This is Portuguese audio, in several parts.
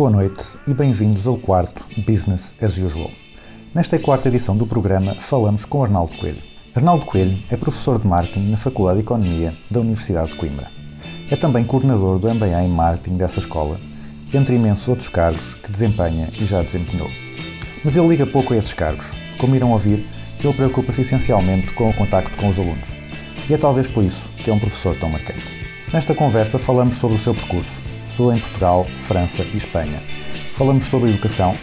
Boa noite e bem-vindos ao quarto Business as Usual. Nesta quarta edição do programa falamos com Arnaldo Coelho. Arnaldo Coelho é professor de marketing na Faculdade de Economia da Universidade de Coimbra. É também coordenador do MBA em Marketing dessa escola, entre imensos outros cargos que desempenha e já desempenhou. Mas ele liga pouco a esses cargos. Como irão ouvir, ele preocupa-se essencialmente com o contacto com os alunos. E é talvez por isso que é um professor tão marcante. Nesta conversa falamos sobre o seu percurso. Estudou em Portugal, França e Espanha. Falamos sobre educação,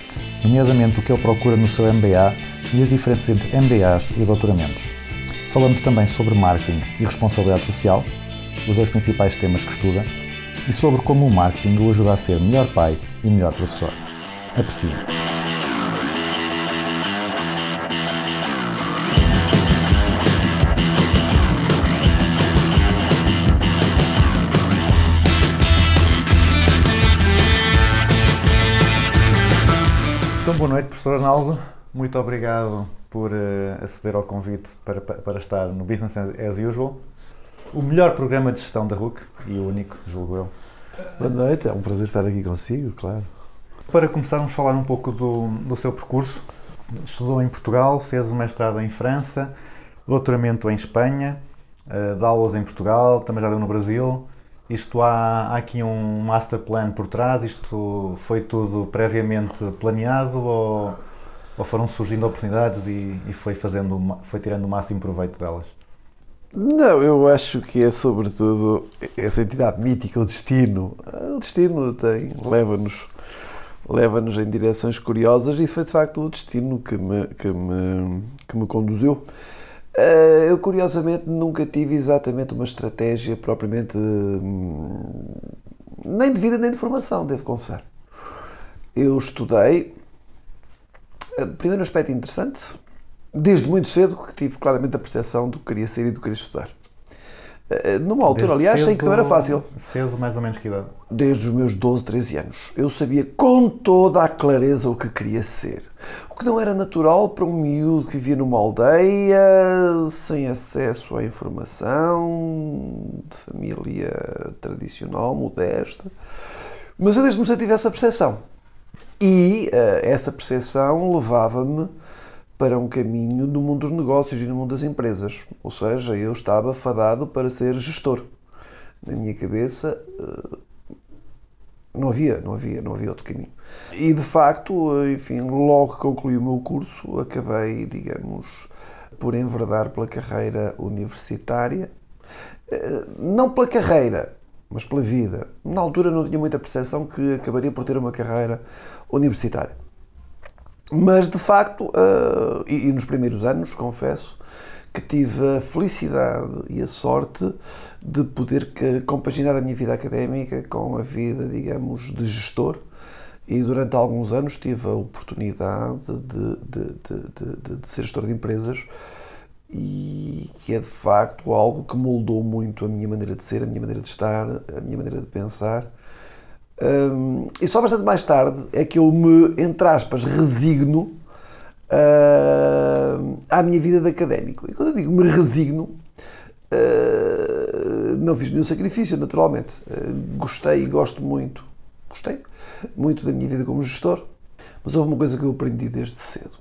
nomeadamente o que ele procura no seu MBA e as diferenças entre MBAs e doutoramentos. Falamos também sobre marketing e responsabilidade social, os dois principais temas que estuda, e sobre como o marketing o ajuda a ser melhor pai e melhor professor. Aprecie. Professor Arnaldo. Muito obrigado por eh, aceder ao convite para, para, estar no Business as Usual. O melhor programa de gestão da RUC e o único, julgo eu. Boa noite, é um prazer estar aqui consigo, claro. Para começarmos a falar um pouco do, do seu percurso, estudou em Portugal, fez o mestrado em França, doutoramento em Espanha, eh, dá aulas em Portugal, também já deu no Brasil. Isto há, há aqui um master plan por trás, isto foi tudo previamente planeado ou, ou foram surgindo oportunidades e, e foi, fazendo, foi tirando o máximo proveito delas? Não, eu acho que é sobretudo essa entidade mítica, o destino. O destino tem, leva-nos leva-nos em direções curiosas e foi de facto o destino que me, que me, que me conduziu. Eh, Eu, curiosamente, nunca tive exatamente uma estratégia propriamente hum, nem de vida nem de formação, devo confessar. Eu estudei. eh, Primeiro aspecto interessante, desde muito cedo que tive claramente a percepção do que queria ser e do que queria estudar. Eh, Numa altura, Desde aliás, sei que não era cedo- fácil. Cedo, mais ou menos que idade? Desde os meus 12, 13 anos. Eu sabia com toda a clareza o que queria ser. O que não era natural para um miúdo que vivia numa aldeia, sem acesso à informação, de família tradicional, modesta. Mas eu desde muito cedo tive essa percepção. E eh, essa percepção levava-me para um caminho no mundo dos negócios e no mundo das empresas. Ou seja, eu estava fadado para ser gestor. Na minha cabeça, eh, não havia, não havia, não havia outro caminho. E de facto, enfim, logo que concluí o meu curso, acabei, digamos, por enverdar pela carreira universitária. Eh, Não pela carreira, mas pela vida. Na altura não tinha muita percepção que acabaria por ter uma carreira universitária. Mas de facto, eh, e, e nos primeiros anos, confesso, que tive a felicidade e a sorte de poder que- compaginar a minha vida académica com a vida, digamos, de gestor. E durante alguns anos tive a oportunidade de, de, de, de, de- de ser gestor de empresas e que é de facto algo que moldou muito a minha maneira de ser, a minha maneira de estar, a minha maneira de pensar. Hum, e só bastante mais tarde é que eu me, entre aspas, resigno hum, à minha vida de académico. E quando eu digo me resigno, hum, não fiz nenhum sacrifício, naturalmente. Hum, gostei e gosto muito, gostei muito da minha vida como gestor, mas houve uma coisa que eu aprendi desde cedo.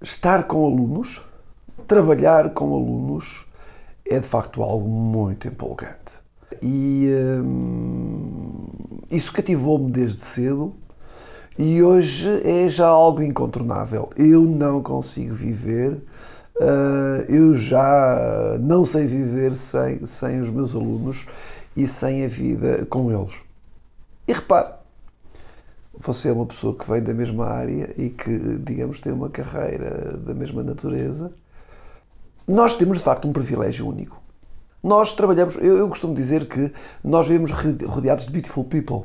Estar com alunos, trabalhar com alunos, é de facto algo muito empolgante. E hum, isso cativou-me desde cedo e hoje é já algo incontornável. Eu não consigo viver, ah, eu já não sei viver sem, sem os meus alunos e sem a vida com eles. E repare, você é uma pessoa que vem da mesma área e que, digamos, tem uma carreira da mesma natureza. Nós temos, de facto, um privilégio único. Nós trabalhamos, eu, eu costumo dizer que nós vivemos rodeados de beautiful people.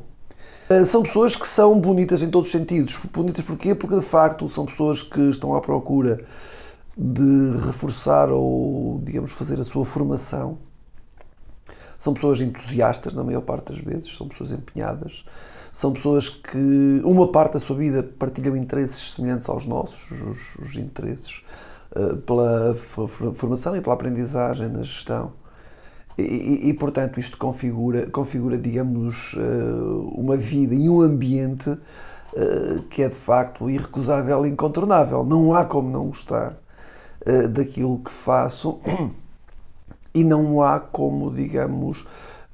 Uh, São pessoas que são bonitas em todos os sentidos. Bonitas porquê? Porque de facto são pessoas que estão à procura de reforçar ou, digamos, fazer a sua formação. São pessoas entusiastas na maior parte das vezes, são pessoas empenhadas, são pessoas que uma parte da sua vida partilham interesses semelhantes aos nossos, os, os interesses uh, pela formação e pela aprendizagem na gestão. E, e- portanto, isto configura, configura digamos, uh, uma vida e um ambiente uh, que é de facto irrecusável e incontornável. Não há como não gostar uh, daquilo que faço e não há como, digamos,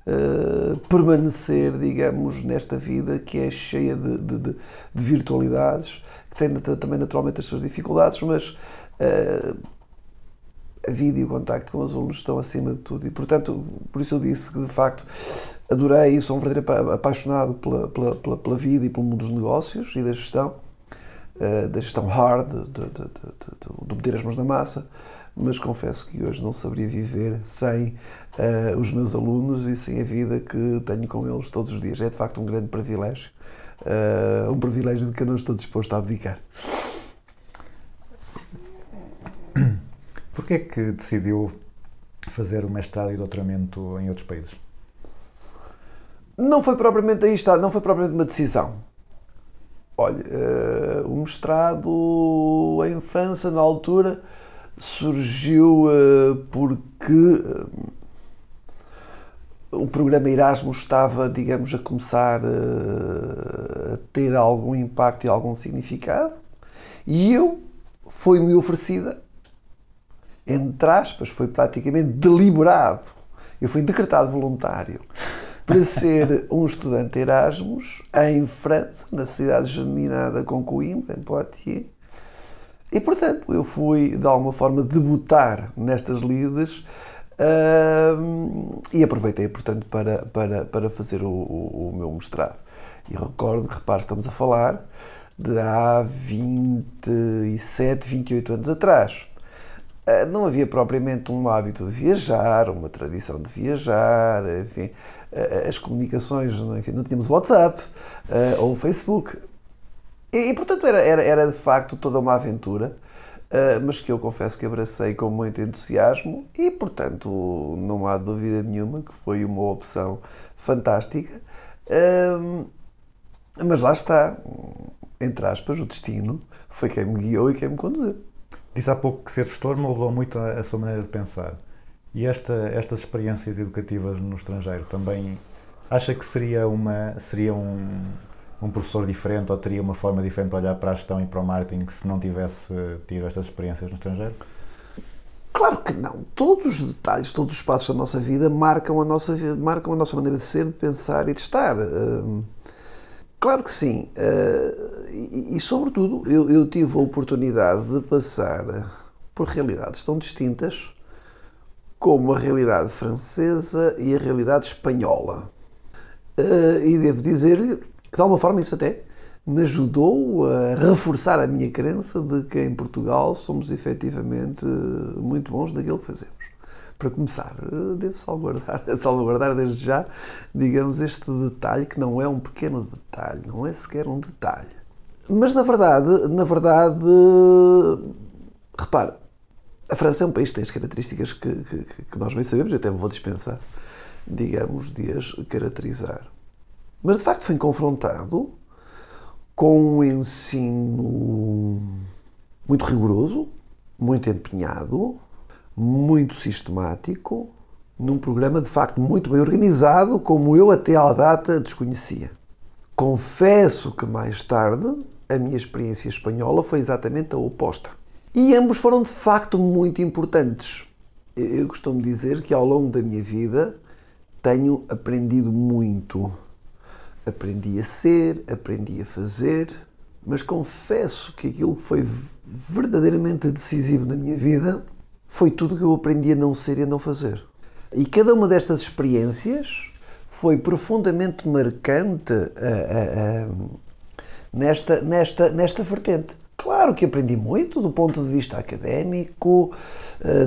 uh, permanecer, digamos, nesta vida que é cheia de, de- de- de virtualidades, que tem também naturalmente as suas dificuldades, mas uh, a vida e o contacto com os alunos estão acima de tudo. E, portanto, por isso eu disse que, de facto, adorei e sou um verdadeiro apa- apaixonado pela, pela, pela, pela vida e pelo mundo dos negócios e da gestão, eh, da gestão hard, de, de, de, de, meter as mãos na massa, mas confesso que hoje não saberia viver sem eh, os meus alunos e sem a vida que tenho com eles todos os dias. É, de facto, um grande privilégio. eh, um privilégio de que eu não estou disposto a abdicar. Porquê é que decidiu fazer o mestrado e doutoramento em outros países? Não foi propriamente aí está, não foi propriamente uma decisão. Olha, eh, o mestrado em França na altura surgiu eh, porque eh, o programa Erasmus estava, digamos, a começar a ter algum impacto e algum significado e eu foi-me oferecida entre aspas, foi praticamente deliberado. Eu fui decretado voluntário para ser um estudante Erasmus em França, na cidade germinada com Coimbra, em Poitiers. E, portanto, eu fui, de alguma forma, debutar nestas lides e aproveitei, portanto, para, para, para fazer o, o, o meu mestrado. E recordo que, repare, estamos a falar de há 27, 28 anos atrás. Uh, não havia propriamente um hábito de viajar, uma tradição de viajar, enfim, uh, as comunicações, enfim, não tínhamos WhatsApp uh, ou Facebook. E, e, portanto, era, era, era de facto toda uma aventura, mas que eu confesso que abracei com muito entusiasmo e, portanto, não há dúvida nenhuma que foi uma opção fantástica. mas lá está, entre aspas, o destino foi quem me guiou e quem me conduziu. Disse há pouco que ser gestor moldou muito a, a sua maneira de pensar. E esta, estas experiências educativas no estrangeiro também acha que seria, uma, seria um, um professor diferente ou teria uma forma diferente de olhar para a gestão e para o marketing se não tivesse tido estas experiências no estrangeiro? Claro que não. Todos os detalhes, todos os passos da nossa vida marcam a nossa, marcam a nossa maneira de ser, de pensar e de estar. Claro que sim. Uh, e, e, sobretudo, eu, eu tive a oportunidade de passar por realidades tão distintas como a realidade francesa e a realidade espanhola. Uh, e devo dizer-lhe que, de alguma forma, isso até me ajudou a reforçar a minha crença de que em Portugal somos efetivamente muito bons naquilo que fazemos. Para começar, devo salvaguardar, salvaguardar desde já, digamos, este detalhe que não é um pequeno detalhe, não é sequer um detalhe. Mas na verdade, na verdade, repara, a França é um país que tem as características que, que, que nós bem sabemos, eu até me vou dispensar, digamos, de as caracterizar. Mas de facto fui confrontado com um ensino muito rigoroso, muito empenhado, muito sistemático, num programa de facto muito bem organizado, como eu até à data desconhecia. Confesso que mais tarde a minha experiência espanhola foi exatamente a oposta. E ambos foram de facto muito importantes. Eu costumo dizer que ao longo da minha vida tenho aprendido muito. Aprendi a ser, aprendi a fazer, mas confesso que aquilo que foi verdadeiramente decisivo na minha vida foi tudo que eu aprendi a não ser e a não fazer. E cada uma destas experiências foi profundamente marcante uh, uh, uh, nesta, nesta, nesta vertente. Claro que aprendi muito do ponto de vista académico,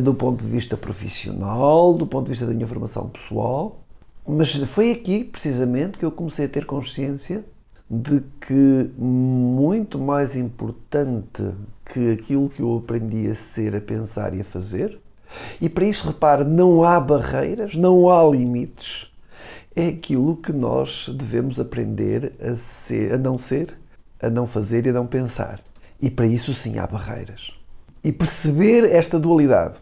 do ponto de vista profissional, do ponto de vista da minha formação pessoal, mas foi aqui, precisamente, que eu comecei a ter consciência de que muito mais importante que aquilo que eu aprendi a ser, a pensar e a fazer, e para isso, repare, não há barreiras, não há limites, é aquilo que nós devemos aprender a, ser, a não ser, a não fazer e a não pensar. E para isso, sim, há barreiras. E perceber esta dualidade,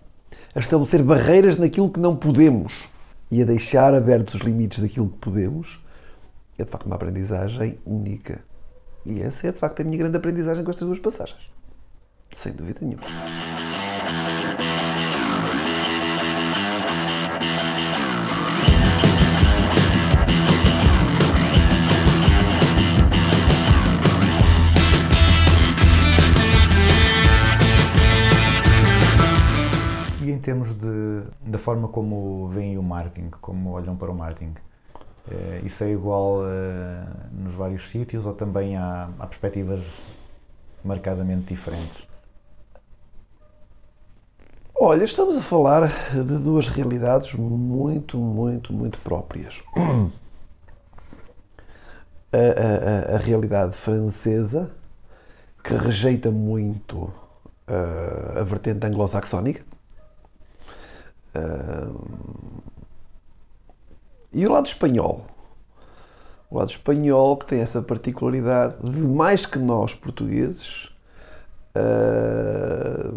a estabelecer barreiras naquilo que não podemos e a deixar abertos os limites daquilo que podemos, é de facto uma aprendizagem única. E essa é de facto a minha grande aprendizagem com estas duas passagens. Sem dúvida nenhuma. E em termos de, da forma como veem o marketing, como olham para o marketing, isso é igual eh, nos vários sítios ou também há, há perspectivas marcadamente diferentes? Olha, estamos a falar de duas realidades muito, muito, muito próprias. A, a- a- a realidade francesa, que rejeita muito ah, a vertente anglo-saxónica, e o lado espanhol. O lado espanhol que tem essa particularidade de mais que nós portugueses. ah,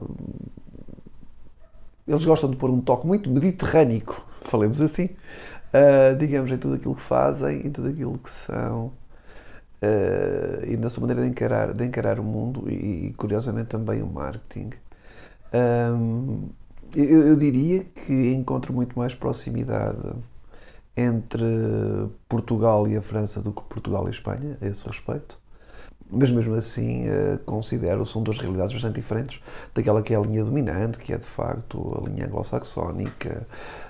eles gostam de pôr um toque muito mediterrâneo, falemos assim, ah, digamos, em tudo aquilo que fazem, em tudo aquilo que são, ah, e na sua maneira de encarar, de encarar o mundo e, curiosamente, também o marketing. Ahm, eu, eu diria que encontro muito mais proximidade entre Portugal e a França do que Portugal e a Espanha, a esse respeito. Mas mesmo assim, eh, considero são duas realidades bastante diferentes daquela que é a linha dominante, que é de facto a linha anglo-saxónica,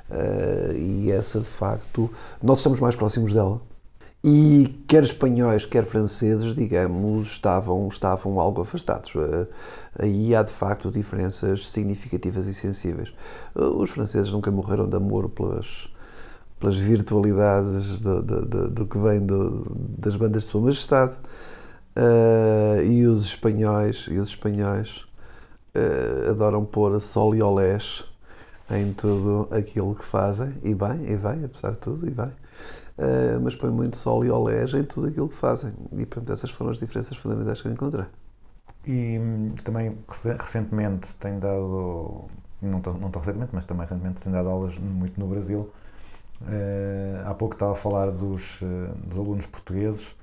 eh, e essa de facto nós estamos mais próximos dela. E quer espanhóis, quer franceses, digamos, estavam, estavam algo afastados. Eh, Aí há de facto diferenças significativas e sensíveis. Os franceses nunca morreram de amor pelas, pelas virtualidades do, do- do- do que vem das bandas de Sua Majestade. Eh, e os espanhóis, e os espanhóis eh, adoram pôr sol e olés em tudo aquilo que fazem, e bem, e bem, apesar de tudo, e bem. Eh, mas põem muito sol e olés em tudo aquilo que fazem. E portanto, essas foram as diferenças fundamentais que eu encontrei. E também rece- recentemente tem dado, não tão, não tão recentemente, mas também recentemente tem dado aulas muito no Brasil. Eh, há pouco estava a falar dos, eh, dos alunos portugueses,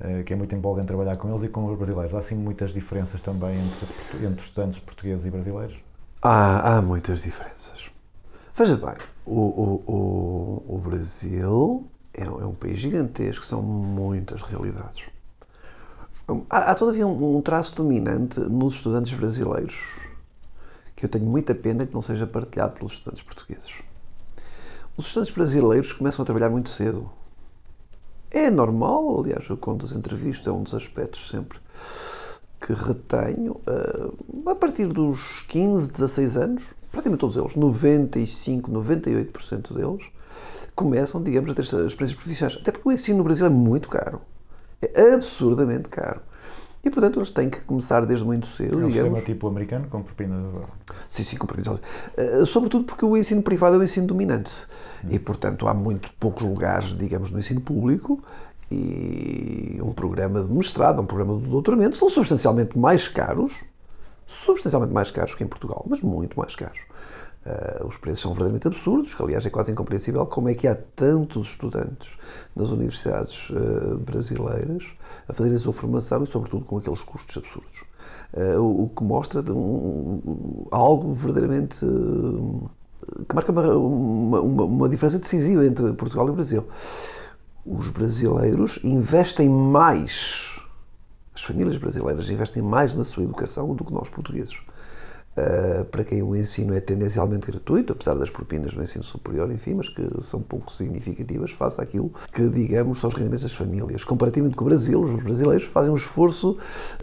eh, que é muito empolgante trabalhar com eles e com os brasileiros. Há assim muitas diferenças também entre, entre estudantes portugueses e brasileiros? Há, há muitas diferenças. Veja bem, o, o, o, o Brasil é, um- é um país gigantesco, são muitas realidades. Há, há todavia um, um traço dominante nos estudantes brasileiros que eu tenho muita pena que não seja partilhado pelos estudantes portugueses. Os estudantes brasileiros começam a trabalhar muito cedo. É normal, aliás, eu conto as entrevistas, é um dos aspectos sempre que retenho. ah, a partir dos 15, 16 anos, praticamente todos eles, 95, 98% deles, começam, digamos, a ter experiências profissionais. Até porque o ensino no Brasil é muito caro. É absurdamente caro. E, portanto, eles têm que começar desde muito cedo, É um digamos. sistema tipo americano com propinas. Sim, sim, compreendo. Uh, sobretudo porque o ensino privado é o ensino dominante. E, portanto, há muito poucos lugares, digamos, no ensino público e um programa de mestrado, um programa de doutoramento são substancialmente mais caros, substancialmente mais caros que em Portugal, mas muito mais caros. Uh, os preços são verdadeiramente absurdos, que aliás é quase incompreensível como é que há tantos estudantes nas universidades uh, brasileiras a fazerem a sua formação e, sobretudo, com aqueles custos absurdos. Uh, o, o que mostra um- algo verdadeiramente que marca uma, uma, uma- diferença decisiva entre Portugal e Brasil. Os brasileiros investem mais, as famílias brasileiras investem mais na sua educação do que nós portugueses. Uh, para quem o ensino é tendencialmente gratuito, apesar das propinas no ensino superior, enfim, mas que são pouco significativas face àquilo que, digamos, são os rendimentos das famílias. Comparativamente com o Brasil, os brasileiros fazem um esforço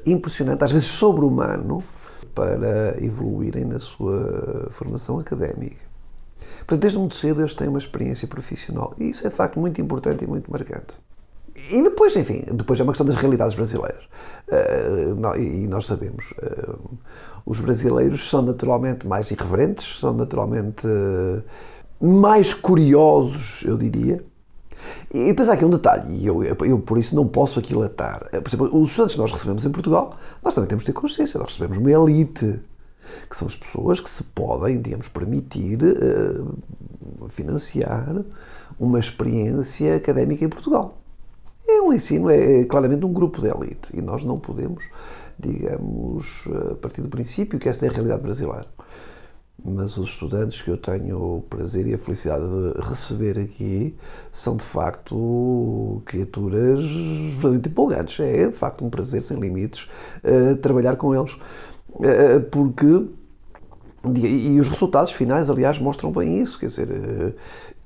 impressionante, às vezes sobre-humano, para evoluírem na sua formação académica. Portanto, desde muito cedo eles têm uma experiência profissional e isso é de facto muito importante e muito marcante. E depois, enfim, depois é uma questão das realidades brasileiras. Nó- e nós sabemos, eh, os brasileiros são naturalmente mais irreverentes, são naturalmente eh, mais curiosos, eu diria. E depois há aqui um detalhe, e eu, eu por isso não posso aquilatar. Por exemplo, os estudantes que nós recebemos em Portugal, nós também temos de ter consciência, nós recebemos uma elite, que são as pessoas que se podem, digamos, permitir financiar uma experiência académica em Portugal. É um ensino, é claramente um grupo de elite e nós não podemos, digamos, a partir do princípio que esta é a realidade brasileira. Mas os estudantes que eu tenho o prazer e a felicidade de receber aqui são de facto criaturas verdadeiramente empolgantes. É de facto um prazer sem limites eh, trabalhar com eles. Eh, porque e os resultados finais, aliás, mostram bem isso. Quer dizer, eh,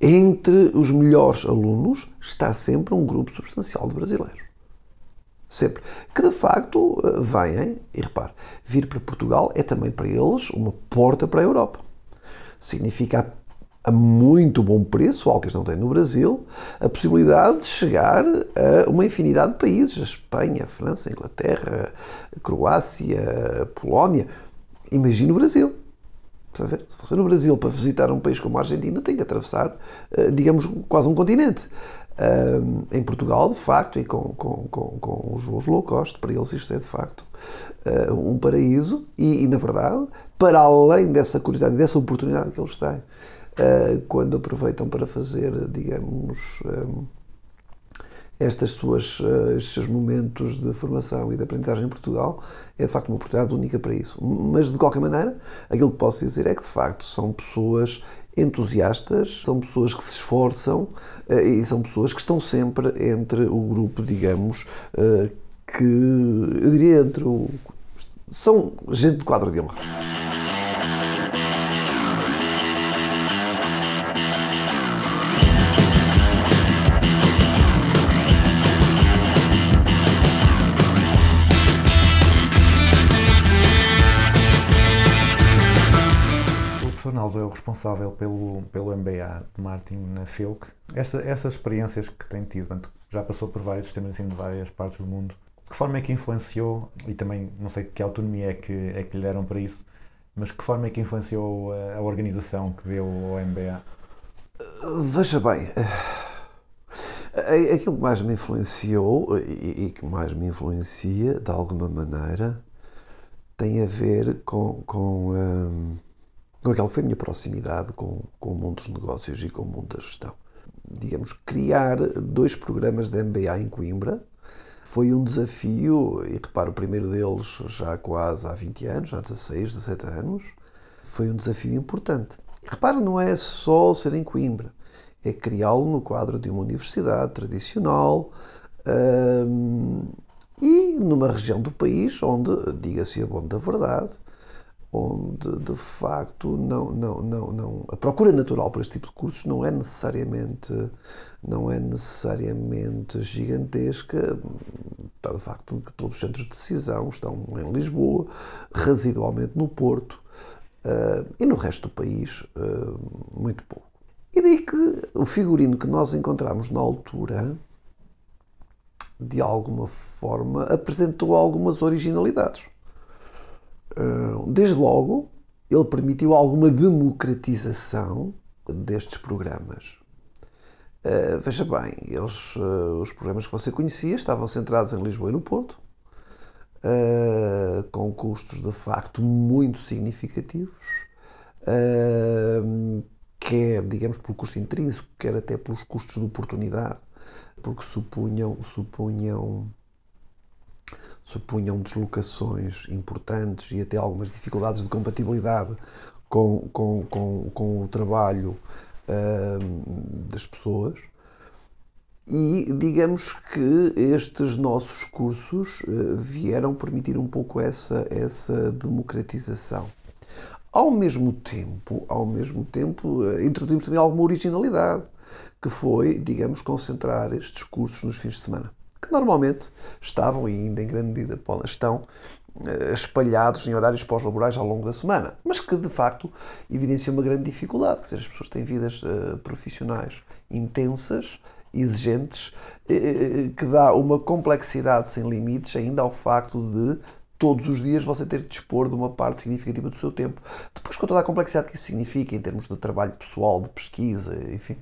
entre os melhores alunos está sempre um grupo substancial de brasileiros. Sempre. Que de facto eh, vêm, e repare, vir para Portugal é também para eles uma porta para a Europa. Significa a muito bom preço, algo que eles não têm no Brasil, a possibilidade de chegar a uma infinidade de países, a Espanha, a França, a Inglaterra, a Croácia, a Polónia. Imagine o Brasil. Está a ver? Se você no Brasil para visitar um país como a Argentina tem que atravessar, eh, digamos, quase um continente. Ah, em Portugal, de facto, e com, com, com, com os voos low cost, para eles isto é de facto ah, um paraíso e, e, na verdade, para além dessa curiosidade dessa oportunidade que eles têm, ah, quando aproveitam para fazer, digamos, ah, estas suas, eh, estes seus momentos de formação e de aprendizagem em Portugal é de facto uma oportunidade única para isso. Mas de qualquer maneira, aquilo que posso dizer é que de facto são pessoas entusiastas, são pessoas que se esforçam eh, e são pessoas que estão sempre entre o grupo, digamos, eh, que eu diria entre o. São gente de quadro de honra. O professor Naldo é o responsável pelo, pelo MBA de marketing na FEUC. Essa, essas experiências que tem tido, já passou por vários sistemas de ensino de várias partes do mundo, que forma é que influenciou, e também não sei que autonomia é que, é que lhe deram para isso, mas que forma é que influenciou a, a organização que deu ao MBA? Veja bem, eh, aquilo que mais me influenciou e e que mais me influencia, de alguma maneira, tem a ver com, com, hum, com aquela que foi a minha proximidade com, com o mundo dos negócios e com o mundo da gestão. Digamos, criar dois programas de MBA em Coimbra foi um desafio, e reparo, o primeiro deles já quase há 20 anos, há 16, 17 anos, foi um desafio importante. Repara, não é só ser em Coimbra, é criá-lo no quadro de uma universidade tradicional hum, e numa região do país onde, diga-se a bom da verdade, onde de facto não, não, não, não, a procura natural por este tipo de cursos não é necessariamente não é necessariamente gigantesca, para o facto de que todos os centros de decisão estão em Lisboa, residualmente no Porto, eh, e no resto do país eh, muito pouco. E daí que o figurino que nós encontramos na altura, de alguma forma, apresentou algumas originalidades. Uh, Desde logo, ele permitiu alguma democratização destes programas. Uh, veja bem, eles, uh, os programas que você conhecia estavam centrados em Lisboa e no Porto, uh, com custos de facto muito significativos, quer, digamos, pelo custo intrínseco, quer até pelos custos de oportunidade, porque supunham, supunham supunham deslocações importantes e até algumas dificuldades de compatibilidade com, com, com, com o trabalho hum, das pessoas. E digamos que estes nossos cursos eh, vieram permitir um pouco essa, essa democratização. Ao mesmo tempo, ao mesmo tempo, eh, introduzimos também alguma originalidade, que foi, digamos, concentrar estes cursos nos fins de semana que normalmente estavam, e ainda em grande medida estão, eh, espalhados em horários pós-laborais ao longo da semana, mas que de facto evidenciam uma grande dificuldade, quer dizer, as pessoas têm vidas eh, profissionais intensas exigentes, eh, que dá uma complexidade sem limites ainda ao facto de todos os dias você ter de dispor de uma parte significativa do seu tempo. Depois, com toda a complexidade que isso significa em termos de trabalho pessoal, de pesquisa, enfim,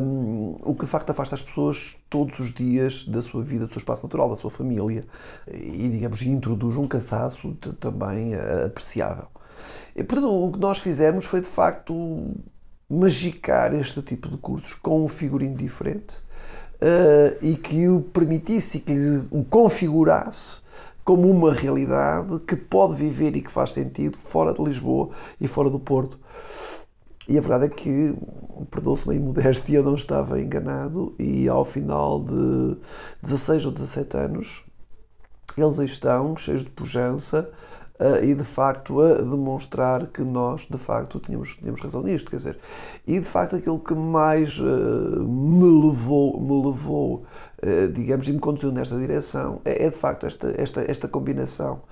hum, o que de facto afasta as pessoas todos os dias da sua vida, do seu espaço natural, da sua família e, digamos, introduz um cansaço também eh, apreciável. E, portanto, o que nós fizemos foi de facto magicar este tipo de cursos com um figurino diferente eh, e que o permitisse e que lhe configurasse como uma realidade que pode viver e que faz sentido fora de Lisboa e fora do Porto. E a verdade é que, perdoa-se-me a imodéstia, eu não estava enganado e ao final de 16 ou 17 anos eles estão, cheios de pujança eh, e de facto a demonstrar que nós de facto tínhamos, tínhamos razão nisto, quer dizer, e de facto aquilo que mais eh, me levou, me levou digamos, e me conduziu nesta direção é, é, de facto esta, esta, esta combinação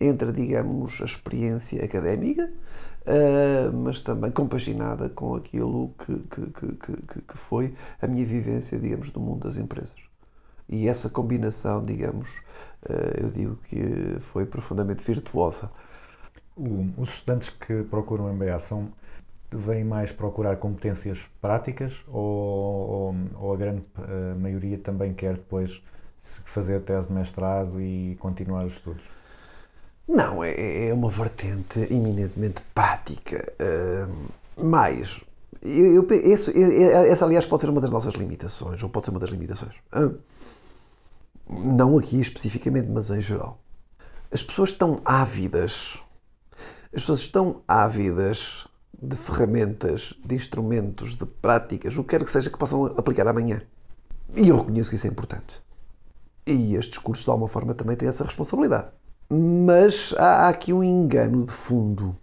entre, digamos, a experiência académica, eh, mas também compaginada com aquilo que, que, que, que, foi a minha vivência, digamos, no mundo das empresas. E essa combinação, digamos, eh, eu digo que foi profundamente virtuosa. O- os estudantes que procuram MBA são vêm mais procurar competências práticas ou, ou, ou a grande eh, maioria também quer depois fazer tese de mestrado e continuar os estudos? Não, é, é uma vertente eminentemente prática. mais, eu, eu, esse- essa, aliás, pode ser uma das nossas limitações, ou pode ser uma das limitações. Ah, não aqui especificamente, mas em geral. As pessoas estão ávidas, as pessoas estão ávidas de ferramentas, de instrumentos, de práticas, o que quer que seja que possam aplicar amanhã. E eu reconheço que isso é importante. E estes cursos, de alguma forma, também têm essa responsabilidade. Mas há aqui um engano de fundo.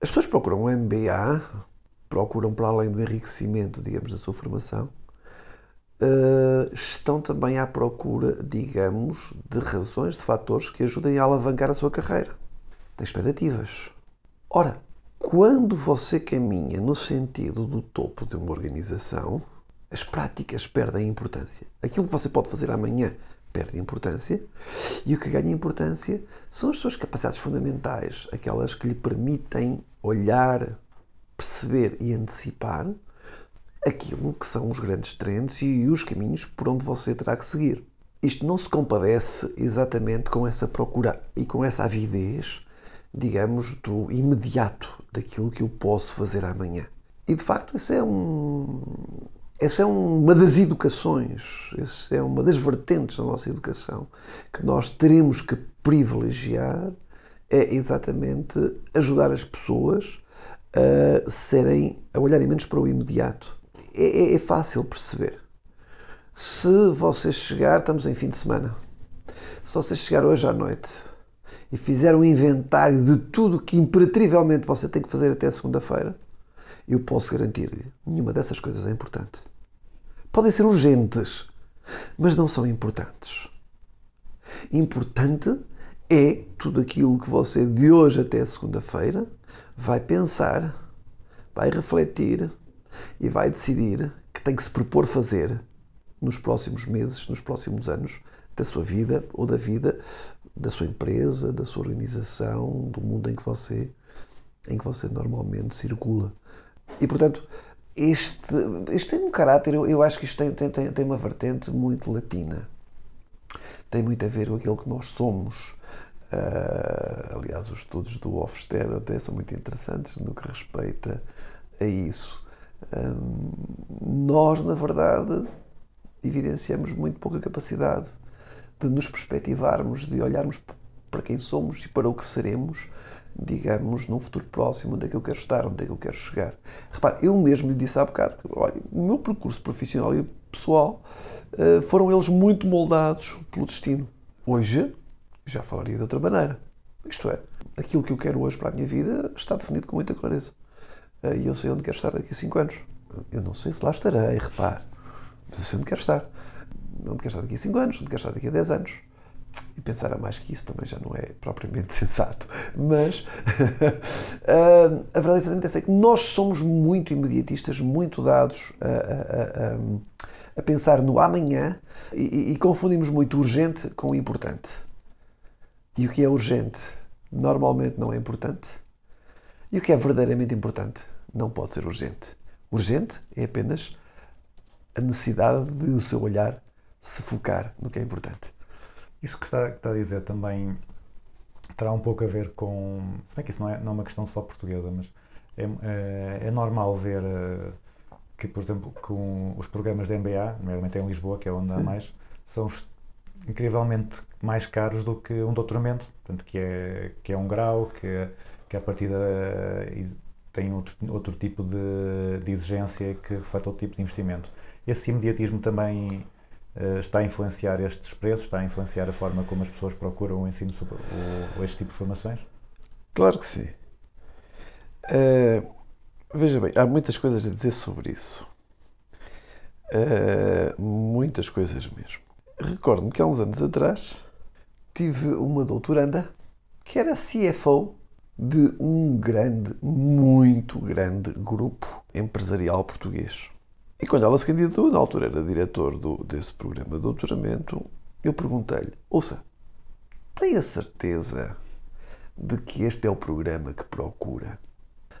As pessoas procuram um MBA, procuram para além do enriquecimento, digamos, da sua formação, eh, estão também à procura, digamos, de razões, de fatores que ajudem a alavancar a sua carreira. Tem expectativas. Ora, quando você caminha no sentido do topo de uma organização, as práticas perdem importância. Aquilo que você pode fazer amanhã perde importância e o que ganha importância são as suas capacidades fundamentais, aquelas que lhe permitem olhar, perceber e antecipar aquilo que são os grandes trends e os caminhos por onde você terá que seguir. Isto não se compadece exatamente com essa procura e com essa avidez, digamos, do imediato, daquilo que eu posso fazer amanhã. E de facto, isso é um, essa é uma das educações, essa é uma das vertentes da nossa educação que nós teremos que privilegiar, é exatamente ajudar as pessoas a serem, a olharem menos para o imediato. É, é- é fácil perceber. Se você chegar, estamos em fim de semana, se você chegar hoje à noite e fizer um inventário de tudo que imperativamente você tem que fazer até segunda-feira, eu posso garantir-lhe, nenhuma dessas coisas é importante. Podem ser urgentes, mas não são importantes. Importante é tudo aquilo que você de hoje até segunda-feira vai pensar, vai refletir e vai decidir que tem que se propor fazer nos próximos meses, nos próximos anos da sua vida ou da vida da sua empresa, da sua organização, do mundo em que você em que você normalmente circula. E portanto, este, isto tem um caráter, eu, eu acho que isto tem, tem, tem, uma vertente muito latina. Tem muito a ver com aquilo que nós somos. Ah, aliás, os estudos do Hofstede até são muito interessantes no que respeita a isso. Hum, nós, na verdade, evidenciamos muito pouca capacidade de nos perspectivarmos, de olharmos para quem somos e para o que seremos, digamos, num futuro próximo, onde é que eu quero estar, onde é que eu quero chegar. Repare, eu mesmo lhe disse há bocado que, olha, o meu percurso profissional e pessoal eh, foram eles muito moldados pelo destino. Hoje, já falaria de outra maneira. Isto é, aquilo que eu quero hoje para a minha vida está definido com muita clareza. Eh, E eu sei onde quero estar daqui a 5 anos. Eu não sei se lá estarei, repare, mas eu sei onde quero estar. Onde quero estar daqui a 5 anos, onde quero estar daqui a 10 anos. E pensar a mais que isso também já não é propriamente sensato. Mas ah, a verdade é essa, é que nós somos muito imediatistas, muito dados a, a- a- a pensar no amanhã e- e confundimos muito urgente com importante. E o que é urgente normalmente não é importante. E o que é verdadeiramente importante não pode ser urgente. Urgente é apenas a necessidade de o seu olhar se focar no que é importante. Isso que está, que está a dizer também terá um pouco a ver com. Se bem que isso não é, não é uma questão só portuguesa, mas é, é, é normal ver eh, que, por exemplo, com os programas de MBA, nomeadamente em Lisboa, que é onde há Sim. mais, são incrivelmente mais caros do que um doutoramento. Portanto, que é, que é um grau, que, que a partir tem outro, outro tipo de, de exigência que reflete outro tipo de investimento. Esse imediatismo também está a influenciar estes preços, está a influenciar a forma como as pessoas procuram o ensino sobre o, este tipo de formações? Claro que sim. Eh, veja bem, há muitas coisas a dizer sobre isso. Eh, muitas coisas mesmo. Recordo-me que há uns anos atrás tive uma doutoranda que era CFO de um grande, muito grande grupo empresarial português. E quando ela se candidatou, na altura era diretor do, desse programa de doutoramento, eu perguntei-lhe: ouça, tem a certeza de que este é o programa que procura?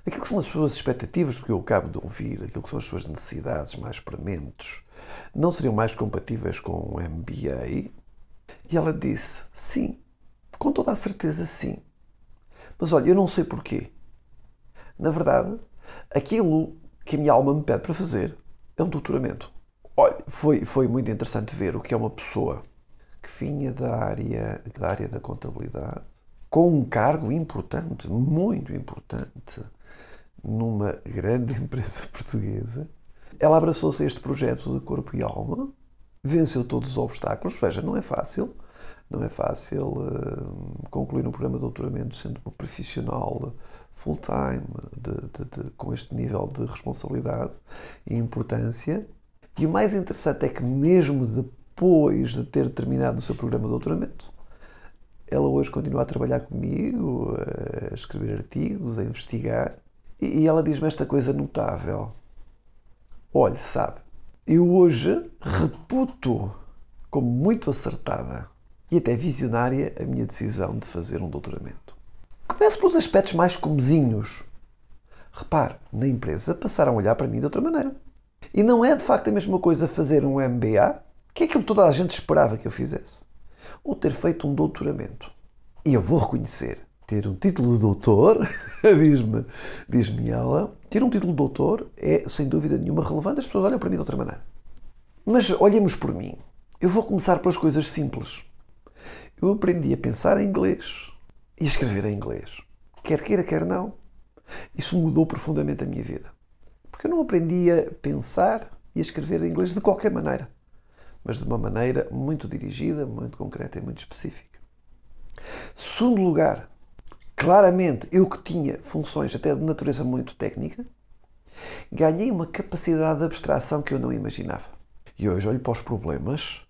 Aquilo que são as suas expectativas do que eu acabo de ouvir, aquilo que são as suas necessidades mais prementes, não seriam mais compatíveis com o MBA? E ela disse: sim, com toda a certeza sim. Mas olha, eu não sei porquê. Na verdade, aquilo que a minha alma me pede para fazer é um doutoramento. Olha, foi, foi muito interessante ver o que é uma pessoa que vinha da área, da área da contabilidade, com um cargo importante, muito importante, numa grande empresa portuguesa. Ela abraçou-se a este projeto de corpo e alma, venceu todos os obstáculos. Veja, não é fácil. Não é fácil eh, concluir um programa de doutoramento sendo uma profissional full-time, com este nível de responsabilidade e importância. E o mais interessante é que, mesmo depois de ter terminado o seu programa de doutoramento, ela hoje continua a trabalhar comigo, a escrever artigos, a investigar. E, ela diz-me esta coisa notável. Olhe, sabe, eu hoje reputo como muito acertada e até visionária a minha decisão de fazer um doutoramento. Começo pelos aspectos mais comezinhos. Repare, na empresa passaram a olhar para mim de outra maneira. E não é de facto a mesma coisa fazer um MBA, que é aquilo que toda a gente esperava que eu fizesse, ou ter feito um doutoramento. E eu vou reconhecer, ter um título de doutor, diz-me diz ela, ter um título de doutor é sem dúvida nenhuma relevante, as pessoas olham para mim de outra maneira. Mas olhemos por mim. Eu vou começar pelas coisas simples. Eu aprendi a pensar em inglês e escrever em inglês. Quer queira, quer não. Isso mudou profundamente a minha vida. Porque eu não aprendi a pensar e a escrever em inglês de qualquer maneira, mas de uma maneira muito dirigida, muito concreta e muito específica. Segundo lugar, claramente eu que tinha funções até de natureza muito técnica, ganhei uma capacidade de abstração que eu não imaginava. E hoje olho para os problemas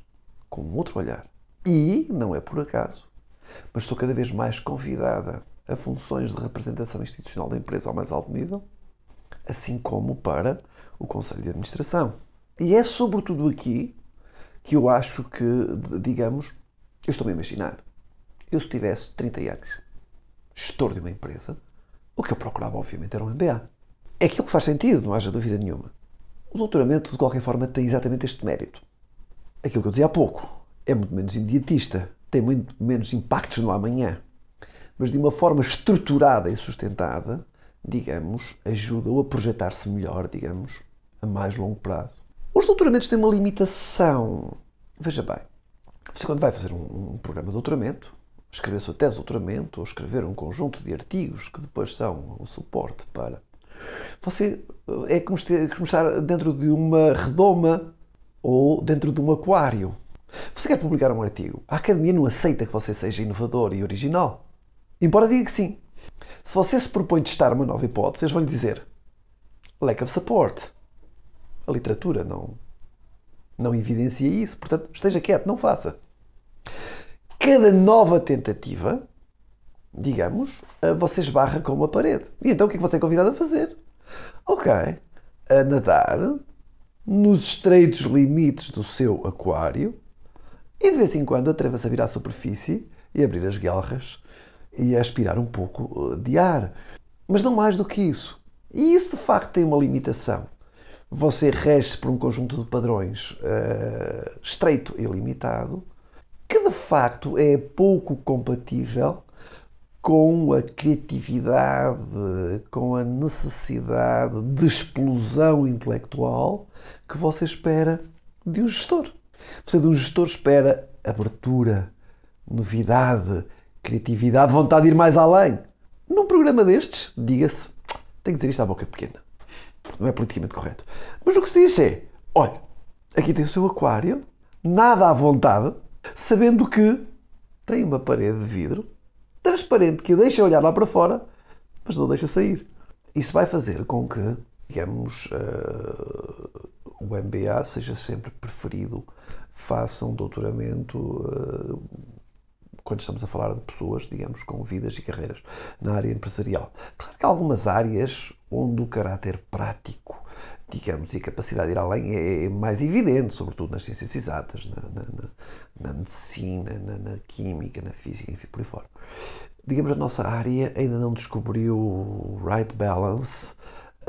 com um outro olhar. E, não é por acaso, mas estou cada vez mais convidada a funções de representação institucional da empresa ao mais alto nível, assim como para o Conselho de Administração. E é sobretudo aqui que eu acho que, digamos, eu estou-me a imaginar, eu se tivesse 30 anos, gestor de uma empresa, o que eu procurava, obviamente, era um MBA. É aquilo que faz sentido, não haja dúvida nenhuma. O doutoramento, de qualquer forma, tem exatamente este mérito. Aquilo que eu dizia há pouco, é muito menos imediatista, tem muito menos impactos no amanhã, mas de uma forma estruturada e sustentada, digamos, ajuda-o a projetar-se melhor, digamos, a mais longo prazo. Os doutoramentos têm uma limitação. Veja bem, você quando vai fazer um, um programa de doutoramento, escrever a sua tese de doutoramento ou escrever um conjunto de artigos que depois são o suporte para. Você eh, é como estar dentro de uma redoma ou dentro de um aquário. Você quer publicar um artigo, a academia não aceita que você seja inovador e original. Embora diga que sim. Se você se propõe testar uma nova hipótese, eles vão lhe dizer lack of support. A literatura não, não evidencia isso, portanto, esteja quieto, não faça. cada nova tentativa, digamos, eh, você esbarra com uma parede. E então o que é que você é convidado a fazer? Ok, a nadar nos estreitos limites do seu aquário e de vez em quando atreva-se a vir à superfície e abrir as guelras e a aspirar um pouco eh, de ar. Mas não mais do que isso. E isso de facto tem uma limitação. Você rege por um conjunto de padrões eh, estreito e limitado que de facto é pouco compatível com a criatividade, com a necessidade de explosão intelectual que você espera de um gestor. Você de um gestor espera abertura, novidade, criatividade, vontade de ir mais além. Num programa destes, diga-se, tenho que dizer isto à boca pequena, não é politicamente correto. Mas o que se diz é, olha, aqui tem o seu aquário, nada à vontade, sabendo que tem uma parede de vidro transparente que deixa olhar lá para fora, mas não deixa sair. Isso vai fazer com que, digamos, eh, o MBA seja sempre preferido face a um doutoramento eh, quando estamos a falar de pessoas, digamos, com vidas e carreiras na área empresarial. Claro que há algumas áreas onde o caráter prático, digamos, e a capacidade de ir além é, é mais evidente, sobretudo nas ciências exatas, na, na- na- na medicina, na, na química, na física, enfim, por aí fora. Digamos, a nossa área ainda não descobriu o right balance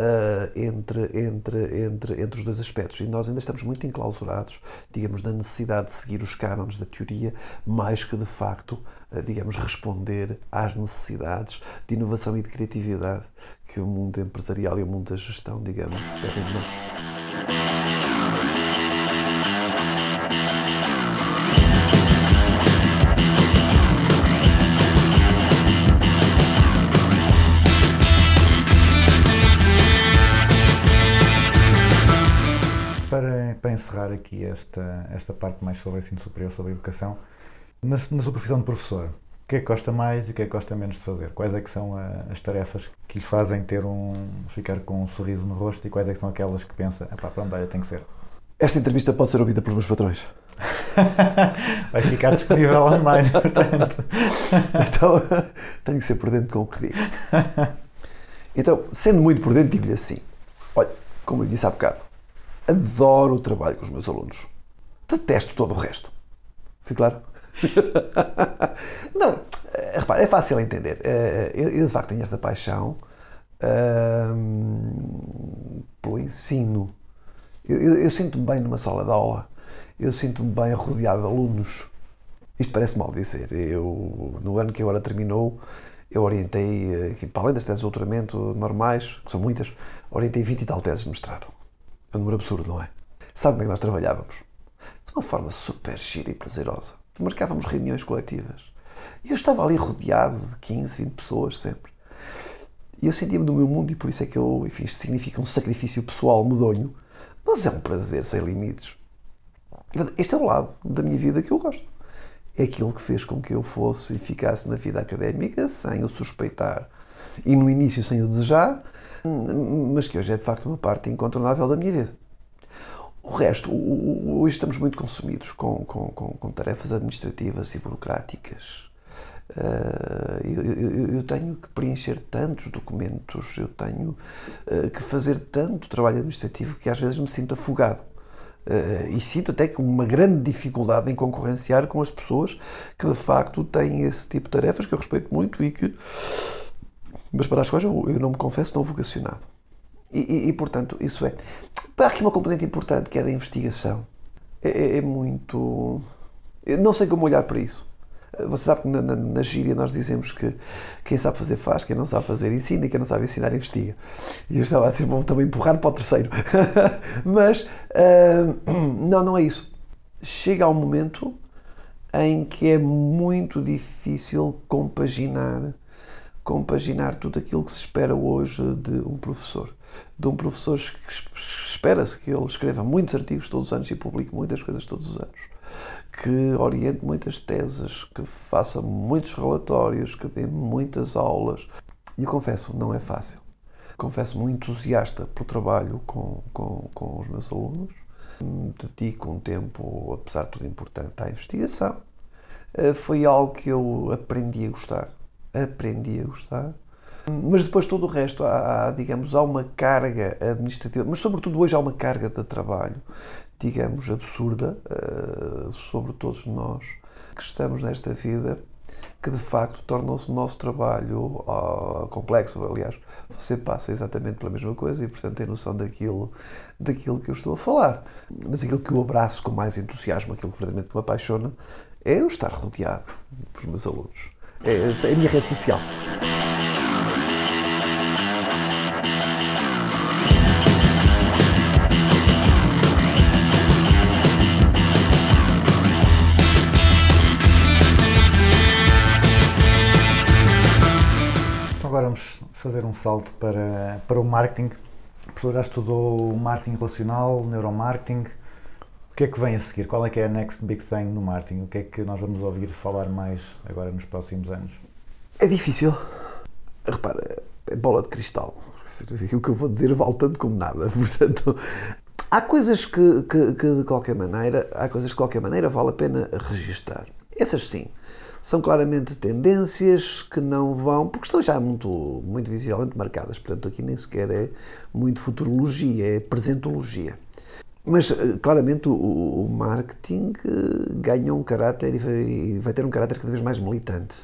ah, entre, entre, entre, entre os dois aspectos. E nós ainda estamos muito enclausurados, digamos, na necessidade de seguir os cânones da teoria, mais que de facto, ah, digamos, responder às necessidades de inovação e de criatividade que o mundo empresarial e o mundo da gestão, digamos, pedem de nós. Encerrar aqui esta, esta parte mais sobre o ensino superior, sobre a educação, na, na sua profissão de professor, o que é que gosta mais e o que é que gosta menos de fazer? Quais é que são a- as tarefas que lhe fazem ter um, ficar com um sorriso no rosto e quais é que são aquelas que pensa, pá, pronto, olha, tem que ser. Esta entrevista pode ser ouvida pelos meus patrões. Vai ficar disponível online, portanto. Então, tenho que ser por dentro com o que digo. Então, sendo muito por dentro, digo-lhe assim: olha, como eu lhe disse há bocado, adoro o trabalho com os meus alunos. Detesto todo o resto. Fui claro? Não, eh, repara, é fácil entender. Eh, Eu, eu, de facto tenho esta paixão ahm, pelo ensino. Eu, eu- eu sinto-me bem numa sala de aula. Eu sinto-me bem rodeado de alunos. Isto parece mal dizer. Eu, no ano que agora terminou, eu orientei, eh, enfim, para além das teses de doutoramento normais, que são muitas, orientei 20 e tal teses de mestrado. É um número absurdo, não é? Sabe como é que nós trabalhávamos? De uma forma super gira e prazerosa. Marcávamos reuniões coletivas. E eu estava ali rodeado de 15, 20 pessoas sempre. E eu sentia-me no meu mundo e por isso é que eu, enfim, isto significa um sacrifício pessoal medonho, mas é um prazer sem limites. Este é o lado da minha vida que eu gosto. É aquilo que fez com que eu fosse e ficasse na vida académica sem o suspeitar e no início sem o desejar, mas que hoje é de facto uma parte incontornável da minha vida. O resto, hoje estamos muito consumidos com, com, com, com tarefas administrativas e burocráticas. Ah, eu, eu- eu tenho que preencher tantos documentos, eu tenho ah, que fazer tanto trabalho administrativo que às vezes me sinto afogado. Ah, e sinto até que uma grande dificuldade em concorrenciar com as pessoas que de facto têm esse tipo de tarefas que eu respeito muito e que. Mas para as quais eu, eu não me confesso tão vocacionado. E, e- e, portanto, isso é. Há aqui uma componente importante que é da investigação. É, é- é muito. Eu não sei como olhar para isso. Você sabe que na, na, na gíria nós dizemos que quem sabe fazer faz, quem não sabe fazer ensina e quem não sabe ensinar investiga. E eu estava a ser bom também empurrar para o terceiro. Mas ah, não, não é isso. Chega ao momento em que é muito difícil compaginar compaginar tudo aquilo que se espera hoje de um professor. De um professor que espera-se que ele escreva muitos artigos todos os anos e publique muitas coisas todos os anos. Que oriente muitas teses, que faça muitos relatórios, que dê muitas aulas. E confesso, não é fácil. Confesso-me entusiasta pelo trabalho com, com, com os meus alunos. Dedico um tempo, apesar de tudo importante, à investigação. eh, foi algo que eu aprendi a gostar. Aprendi a gostar. Mas depois todo o resto, há, há, digamos, há uma carga administrativa, mas sobretudo hoje há uma carga de trabalho, digamos, absurda eh, sobre todos nós que estamos nesta vida, que de facto torna-se o nosso trabalho ah, complexo. Aliás, você passa exatamente pela mesma coisa e, portanto, tem noção daquilo, daquilo que eu estou a falar. Mas aquilo que eu abraço com mais entusiasmo, aquilo que verdadeiramente me apaixona, é eu estar rodeado pelos meus alunos. É, a minha rede social. Então agora vamos fazer um salto para, para o marketing. A pessoa já estudou marketing relacional, neuromarketing. Que é que vem a seguir? Qual é que é a next big thing no marketing? O que é que nós vamos ouvir falar mais agora nos próximos anos? É difícil. Repara, é bola de cristal. O que eu vou dizer vale tanto como nada. Portanto, há coisas que, que, que, de qualquer maneira, há coisas de qualquer maneira vale a pena registar. Essas sim. São claramente tendências que não vão, porque estão já muito, muito visivelmente marcadas. Portanto, aqui nem sequer é muito futurologia, é presentologia. Mas eh, claramente o, o marketing eh, ganha um caráter e vai, ter um caráter cada vez mais militante.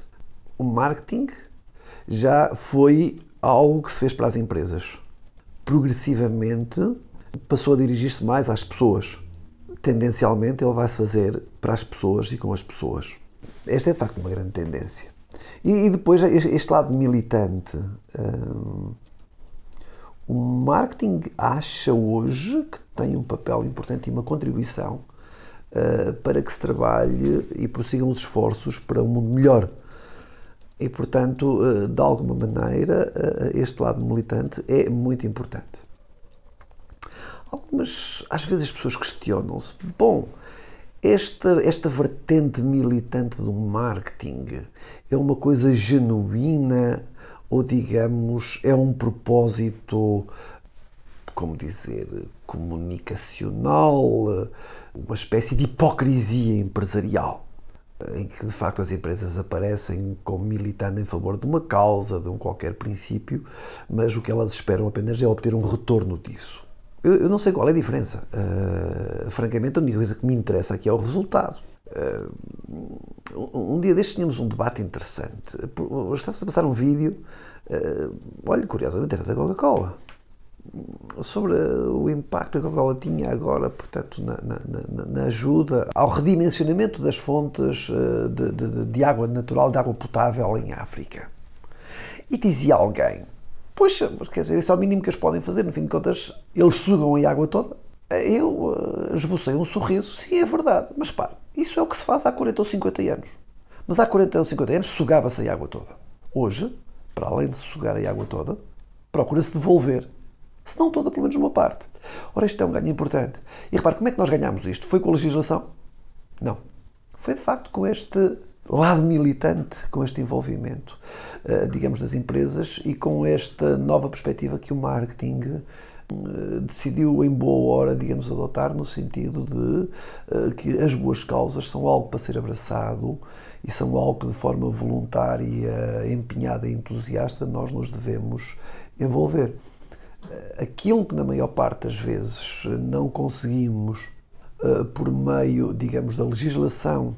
O marketing já foi algo que se fez para as empresas. Progressivamente passou a dirigir-se mais às pessoas. Tendencialmente ele vai se fazer para as pessoas e com as pessoas. Esta é de facto uma grande tendência. E, e depois este lado militante. hum, o marketing acha hoje que tem um papel importante e uma contribuição uh, para que se trabalhe e prossigam os esforços para um mundo melhor. E, portanto, uh, de alguma maneira, uh, este lado militante é muito importante. Algumas, às vezes as pessoas questionam-se, bom, esta, esta vertente militante do marketing é uma coisa genuína ou, digamos, é um propósito, como dizer, comunicacional, uma espécie de hipocrisia empresarial, em que de facto as empresas aparecem como militando em favor de uma causa, de um qualquer princípio, mas o que elas esperam apenas é obter um retorno disso. Eu, não sei qual é a diferença. Uh, francamente, a única coisa que me interessa aqui é o resultado. Uh, um dia destes tínhamos um debate interessante. Estava-se a passar um vídeo, uh, olha, curiosamente era da Coca-Cola, sobre o impacto que a Coca-Cola tinha agora, portanto, na, na- na- ajuda ao redimensionamento das fontes uh, de, de- de água natural, de água potável em África. E dizia alguém, poxa, mas quer dizer, isso é o mínimo que eles podem fazer, no fim de contas, eles sugam a água toda. Eu uh, esbocei um sorriso, sim, é verdade, mas para, isso é o que se faz há 40 ou 50 anos. Mas há 40 ou 50 anos sugava-se a água toda. Hoje, para além de sugar a água toda, procura-se devolver. Se não toda, pelo menos uma parte. Ora, isto é um ganho importante. E repare, como é que nós ganhámos isto? Foi com a legislação? Não. Foi de facto com este lado militante, com este envolvimento, eh, digamos, das empresas e com esta nova perspectiva que o marketing decidiu em boa hora, digamos, adotar, no sentido de eh, que as boas causas são algo para ser abraçado e são algo que de forma voluntária, empenhada e entusiasta nós nos devemos envolver. Eh, Aquilo que na maior parte das vezes não conseguimos eh, por meio, digamos, da legislação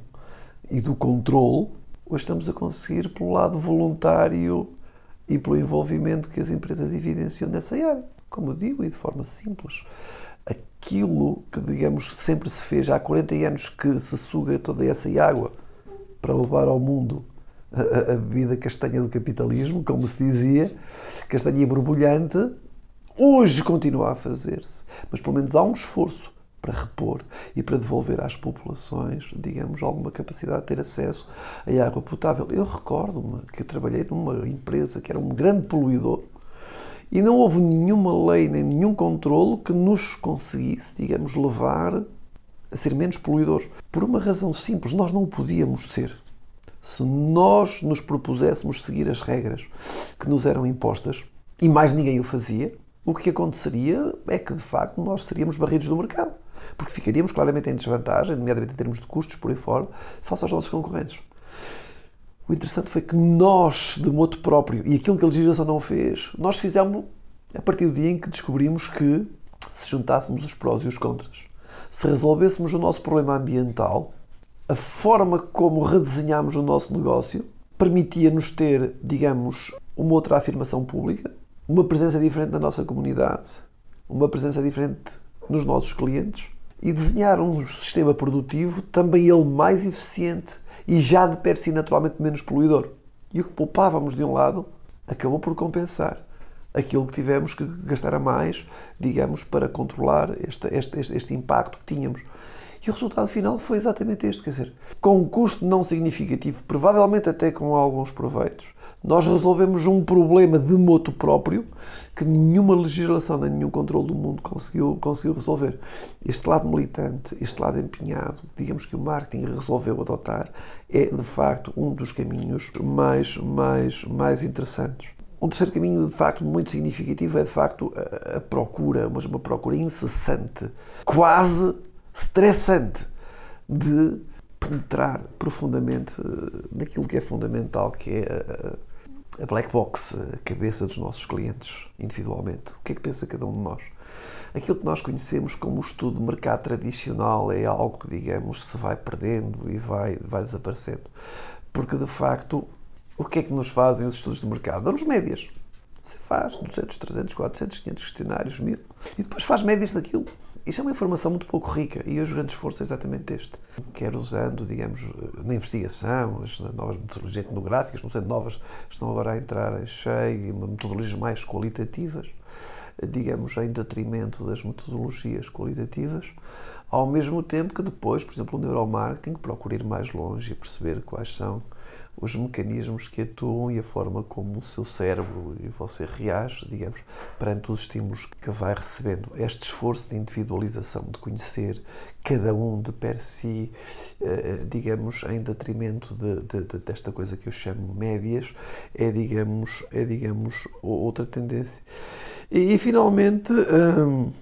e do controle, hoje estamos a conseguir pelo lado voluntário e pelo envolvimento que as empresas evidenciam nessa área. Como eu digo, e de forma simples. Aquilo que, digamos, sempre se fez há 40 anos que se suga toda essa água para levar ao mundo a, a- bebida castanha do capitalismo, como se dizia, castanha borbulhante, hoje continua a fazer-se. Mas pelo menos há um esforço para repor e para devolver às populações, digamos, alguma capacidade de ter acesso à água potável. Eu recordo-me que eu trabalhei numa empresa que era um grande poluidor e não houve nenhuma lei nem nenhum controlo que nos conseguisse, digamos, levar a ser menos poluidores. Por uma razão simples, nós não o podíamos ser. Se nós nos propuséssemos seguir as regras que nos eram impostas, e mais ninguém o fazia, o que aconteceria é que, de facto, nós seríamos barridos do mercado. Porque ficaríamos claramente em desvantagem, nomeadamente em termos de custos, por aí fora, face aos nossos concorrentes. O interessante foi que nós, de modo próprio, e aquilo que a legislação não fez, nós fizemos a partir do dia em que descobrimos que, se juntássemos os prós e os contras, se resolvêssemos o nosso problema ambiental, a forma como redesenhámos o nosso negócio permitia-nos ter, digamos, uma outra afirmação pública, uma presença diferente na nossa comunidade, uma presença diferente nos nossos clientes e desenhar um sistema produtivo também ele mais eficiente e já de per si naturalmente menos poluidor. E o que poupávamos de um lado acabou por compensar aquilo que tivemos que gastar a mais, digamos, para controlar este, este, este, este impacto que tínhamos. E o resultado final foi exatamente este, quer dizer, com um custo não significativo, provavelmente até com alguns proveitos, nós resolvemos um problema de moto próprio que nenhuma legislação nem nenhum controle do mundo conseguiu, conseguiu resolver. Este lado militante, este lado empenhado, digamos que o marketing resolveu adotar, é de facto um dos caminhos mais, mais, mais interessantes. Um terceiro caminho, de facto, muito significativo é, de facto, a, a procura, mas uma procura incessante, quase estressante, de penetrar profundamente eh, naquilo que é fundamental, que é a, a black box, a cabeça dos nossos clientes, individualmente. O que é que pensa cada um de nós? Aquilo que nós conhecemos como o estudo de mercado tradicional é algo que, digamos, se vai perdendo e vai, vai desaparecendo. Porque, de facto, o que é que nos fazem os estudos de mercado? Dão-nos médias. Você faz 200, 300, 400, 500 questionários, mil, e depois faz médias daquilo. Isto é uma informação muito pouco rica e hoje o grande esforço é exatamente este. Quer usando, digamos, na investigação, as novas metodologias etnográficas, não sendo novas, estão agora a entrar em cheio, metodologias mais qualitativas, digamos, em detrimento das metodologias qualitativas, ao mesmo tempo que depois, por exemplo, o neuromarketing procura ir mais longe e perceber quais são os mecanismos que atuam e a forma como o seu cérebro e você reage, digamos, perante os estímulos que vai recebendo. Este esforço de individualização, de conhecer cada um de per si, eh, digamos, em detrimento de, de, de, desta coisa que eu chamo médias, é, digamos, é, digamos outra tendência. E, e finalmente, hum,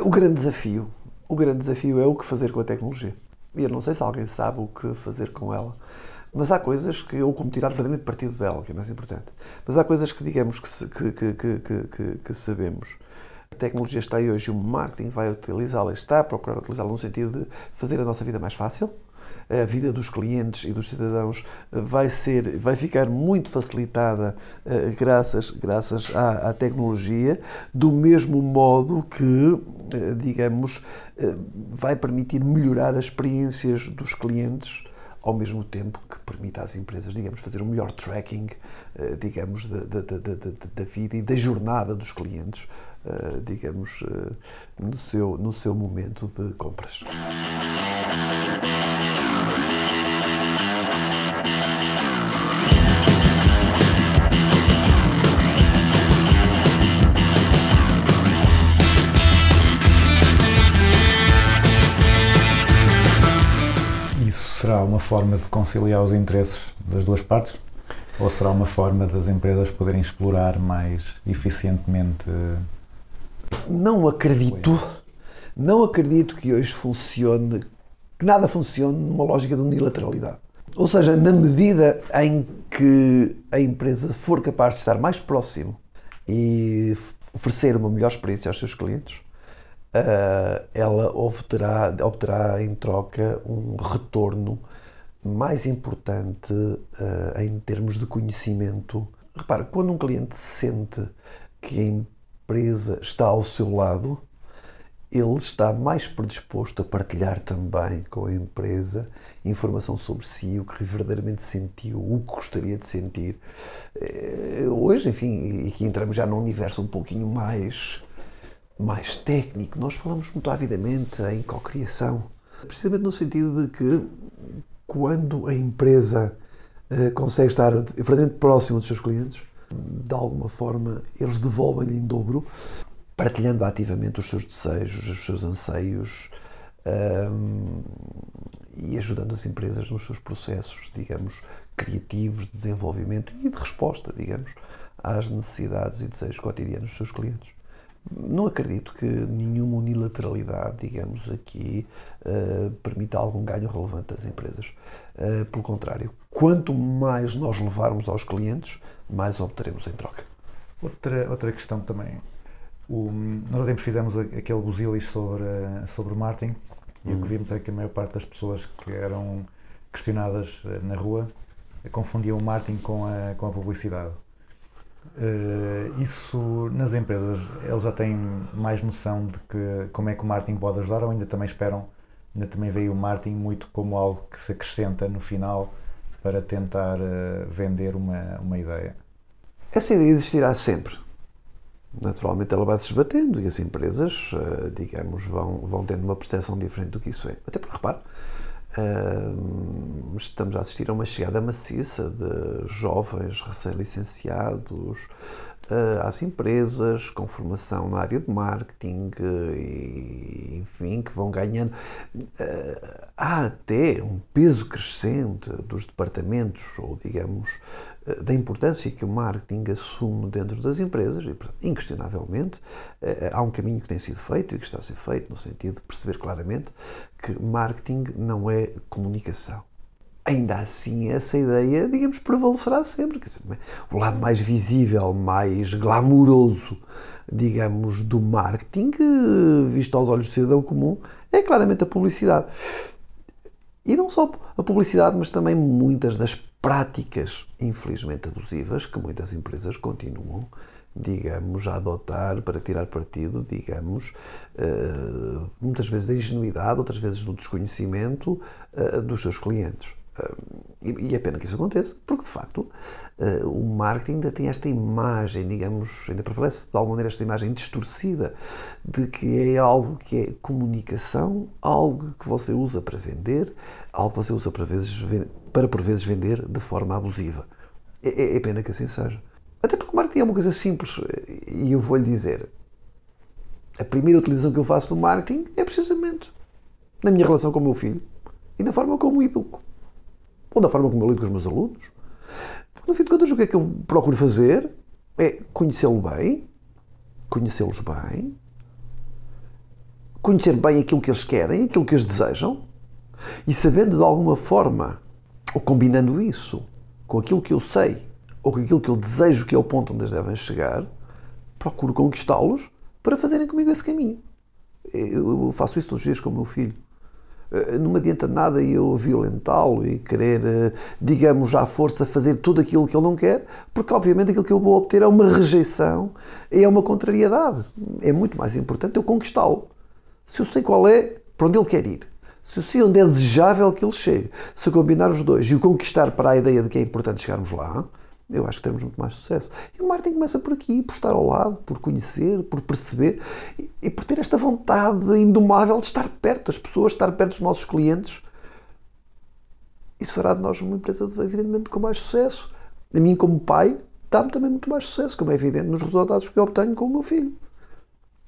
o grande desafio. O grande desafio é o que fazer com a tecnologia. E eu não sei se alguém sabe o que fazer com ela. Mas há coisas que, ou como tirar verdadeiramente partido dela, que é mais importante. Mas há coisas que, digamos, que, que, que, que, sabemos. A tecnologia está aí hoje o marketing vai utilizá-la, está a procurar utilizá-la no sentido de fazer a nossa vida mais fácil. A vida dos clientes e dos cidadãos vai ser, vai ficar muito facilitada uh, graças, graças à, à, tecnologia, do mesmo modo que, uh, digamos, uh, vai permitir melhorar as experiências dos clientes ao mesmo tempo que permita às empresas, digamos, fazer um melhor tracking, eh, digamos, da, da, da, da vida e da jornada dos clientes, eh, digamos, eh, no seu, no seu momento de compras. Será uma forma de conciliar os interesses das duas partes? Ou será uma forma das empresas poderem explorar mais eficientemente? Não acredito, não acredito que hoje funcione, que nada funcione numa lógica de unilateralidade. Ou seja, na medida em que a empresa for capaz de estar mais próximo e oferecer uma melhor experiência aos seus clientes, uh, ela obterá, obterá em troca um retorno mais importante uh, em termos de conhecimento. Repara, quando um cliente sente que a empresa está ao seu lado, ele está mais predisposto a partilhar também com a empresa informação sobre si, o que verdadeiramente sentiu, o que gostaria de sentir. Hoje, enfim, aqui entramos já num universo um pouquinho mais mais técnico, nós falamos muito avidamente em cocriação, precisamente no sentido de que quando a empresa uh, consegue estar verdadeiramente próxima dos seus clientes, de alguma forma eles devolvem-lhe em dobro, partilhando ativamente os seus desejos, os seus anseios um, e ajudando as empresas nos seus processos, digamos, criativos, de desenvolvimento e de resposta, digamos, às necessidades e desejos cotidianos dos seus clientes. Não acredito que nenhuma unilateralidade, digamos aqui, eh, permita algum ganho relevante às empresas. Eh, pelo contrário, quanto mais nós levarmos aos clientes, mais obteremos em troca. Outra, outra questão também. O, nós há tempos fizemos aquele busilis sobre, sobre o marketing e o que vimos é que a maior parte das pessoas que eram questionadas eh, na rua confundiam o marketing com a, com a publicidade. Eh, isso nas empresas, eles já têm mais noção de que, como é que o marketing pode ajudar ou ainda também esperam, ainda também veio o marketing muito como algo que se acrescenta no final para tentar eh, vender uma, uma ideia. Essa ideia existirá sempre. Naturalmente ela vai se esbatendo e as empresas, eh, digamos, vão, vão tendo uma percepção diferente do que isso é. Até porque, repare, estamos a assistir a uma chegada maciça de jovens recém-licenciados às empresas com formação na área de marketing eh, e, enfim, que vão ganhando. Eh, há até um peso crescente dos departamentos, ou digamos, eh, da importância que o marketing assume dentro das empresas e, inquestionavelmente, eh, há um caminho que tem sido feito e que está a ser feito no sentido de perceber claramente que marketing não é comunicação. Ainda assim, essa ideia, digamos, prevalecerá sempre. O lado mais visível, mais glamouroso, digamos, do marketing, visto aos olhos do cidadão comum, é claramente a publicidade. E não só a publicidade, mas também muitas das práticas, infelizmente abusivas, que muitas empresas continuam, digamos, a adotar para tirar partido, digamos, eh, muitas vezes da ingenuidade, outras vezes do desconhecimento eh, dos seus clientes. Eh, E é pena que isso aconteça, porque de facto eh, o marketing ainda tem esta imagem, digamos, ainda prevalece de alguma maneira esta imagem distorcida de que é algo que é comunicação, algo que você usa para vender, algo que você usa para, vezes, para por vezes vender de forma abusiva. É, é- é pena que assim seja. Até porque o marketing é uma coisa simples e eu vou-lhe dizer: a primeira utilização que eu faço do marketing é precisamente na minha relação com o meu filho e na forma como o educo. Ou da forma como eu lido com os meus alunos. Porque, no fim de contas, o que é que eu procuro fazer é conhecê-lo bem, conhecê-los bem, conhecer bem aquilo que eles querem, aquilo que eles desejam, e sabendo de alguma forma, ou combinando isso com aquilo que eu sei, ou com aquilo que eu desejo que é o ponto onde eles devem chegar, procuro conquistá-los para fazerem comigo esse caminho. Eu faço isso todos os dias com o meu filho. Eh, Não me adianta nada eu violentá-lo e querer, eh, digamos, à força fazer tudo aquilo que ele não quer, porque obviamente aquilo que eu vou obter é uma rejeição, é uma contrariedade. É muito mais importante eu conquistá-lo. Se eu sei qual é, para onde ele quer ir, se eu sei onde é desejável que ele chegue, se combinar os dois e o conquistar para a ideia de que é importante chegarmos lá, eu acho que teremos muito mais sucesso. E o marketing começa por aqui, por estar ao lado, por conhecer, por perceber e, e por ter esta vontade indomável de estar perto das pessoas, estar perto dos nossos clientes. Isso fará de nós uma empresa, evidentemente, com mais sucesso. A mim, como pai, dá-me também muito mais sucesso, como é evidente nos resultados que eu obtenho com o meu filho.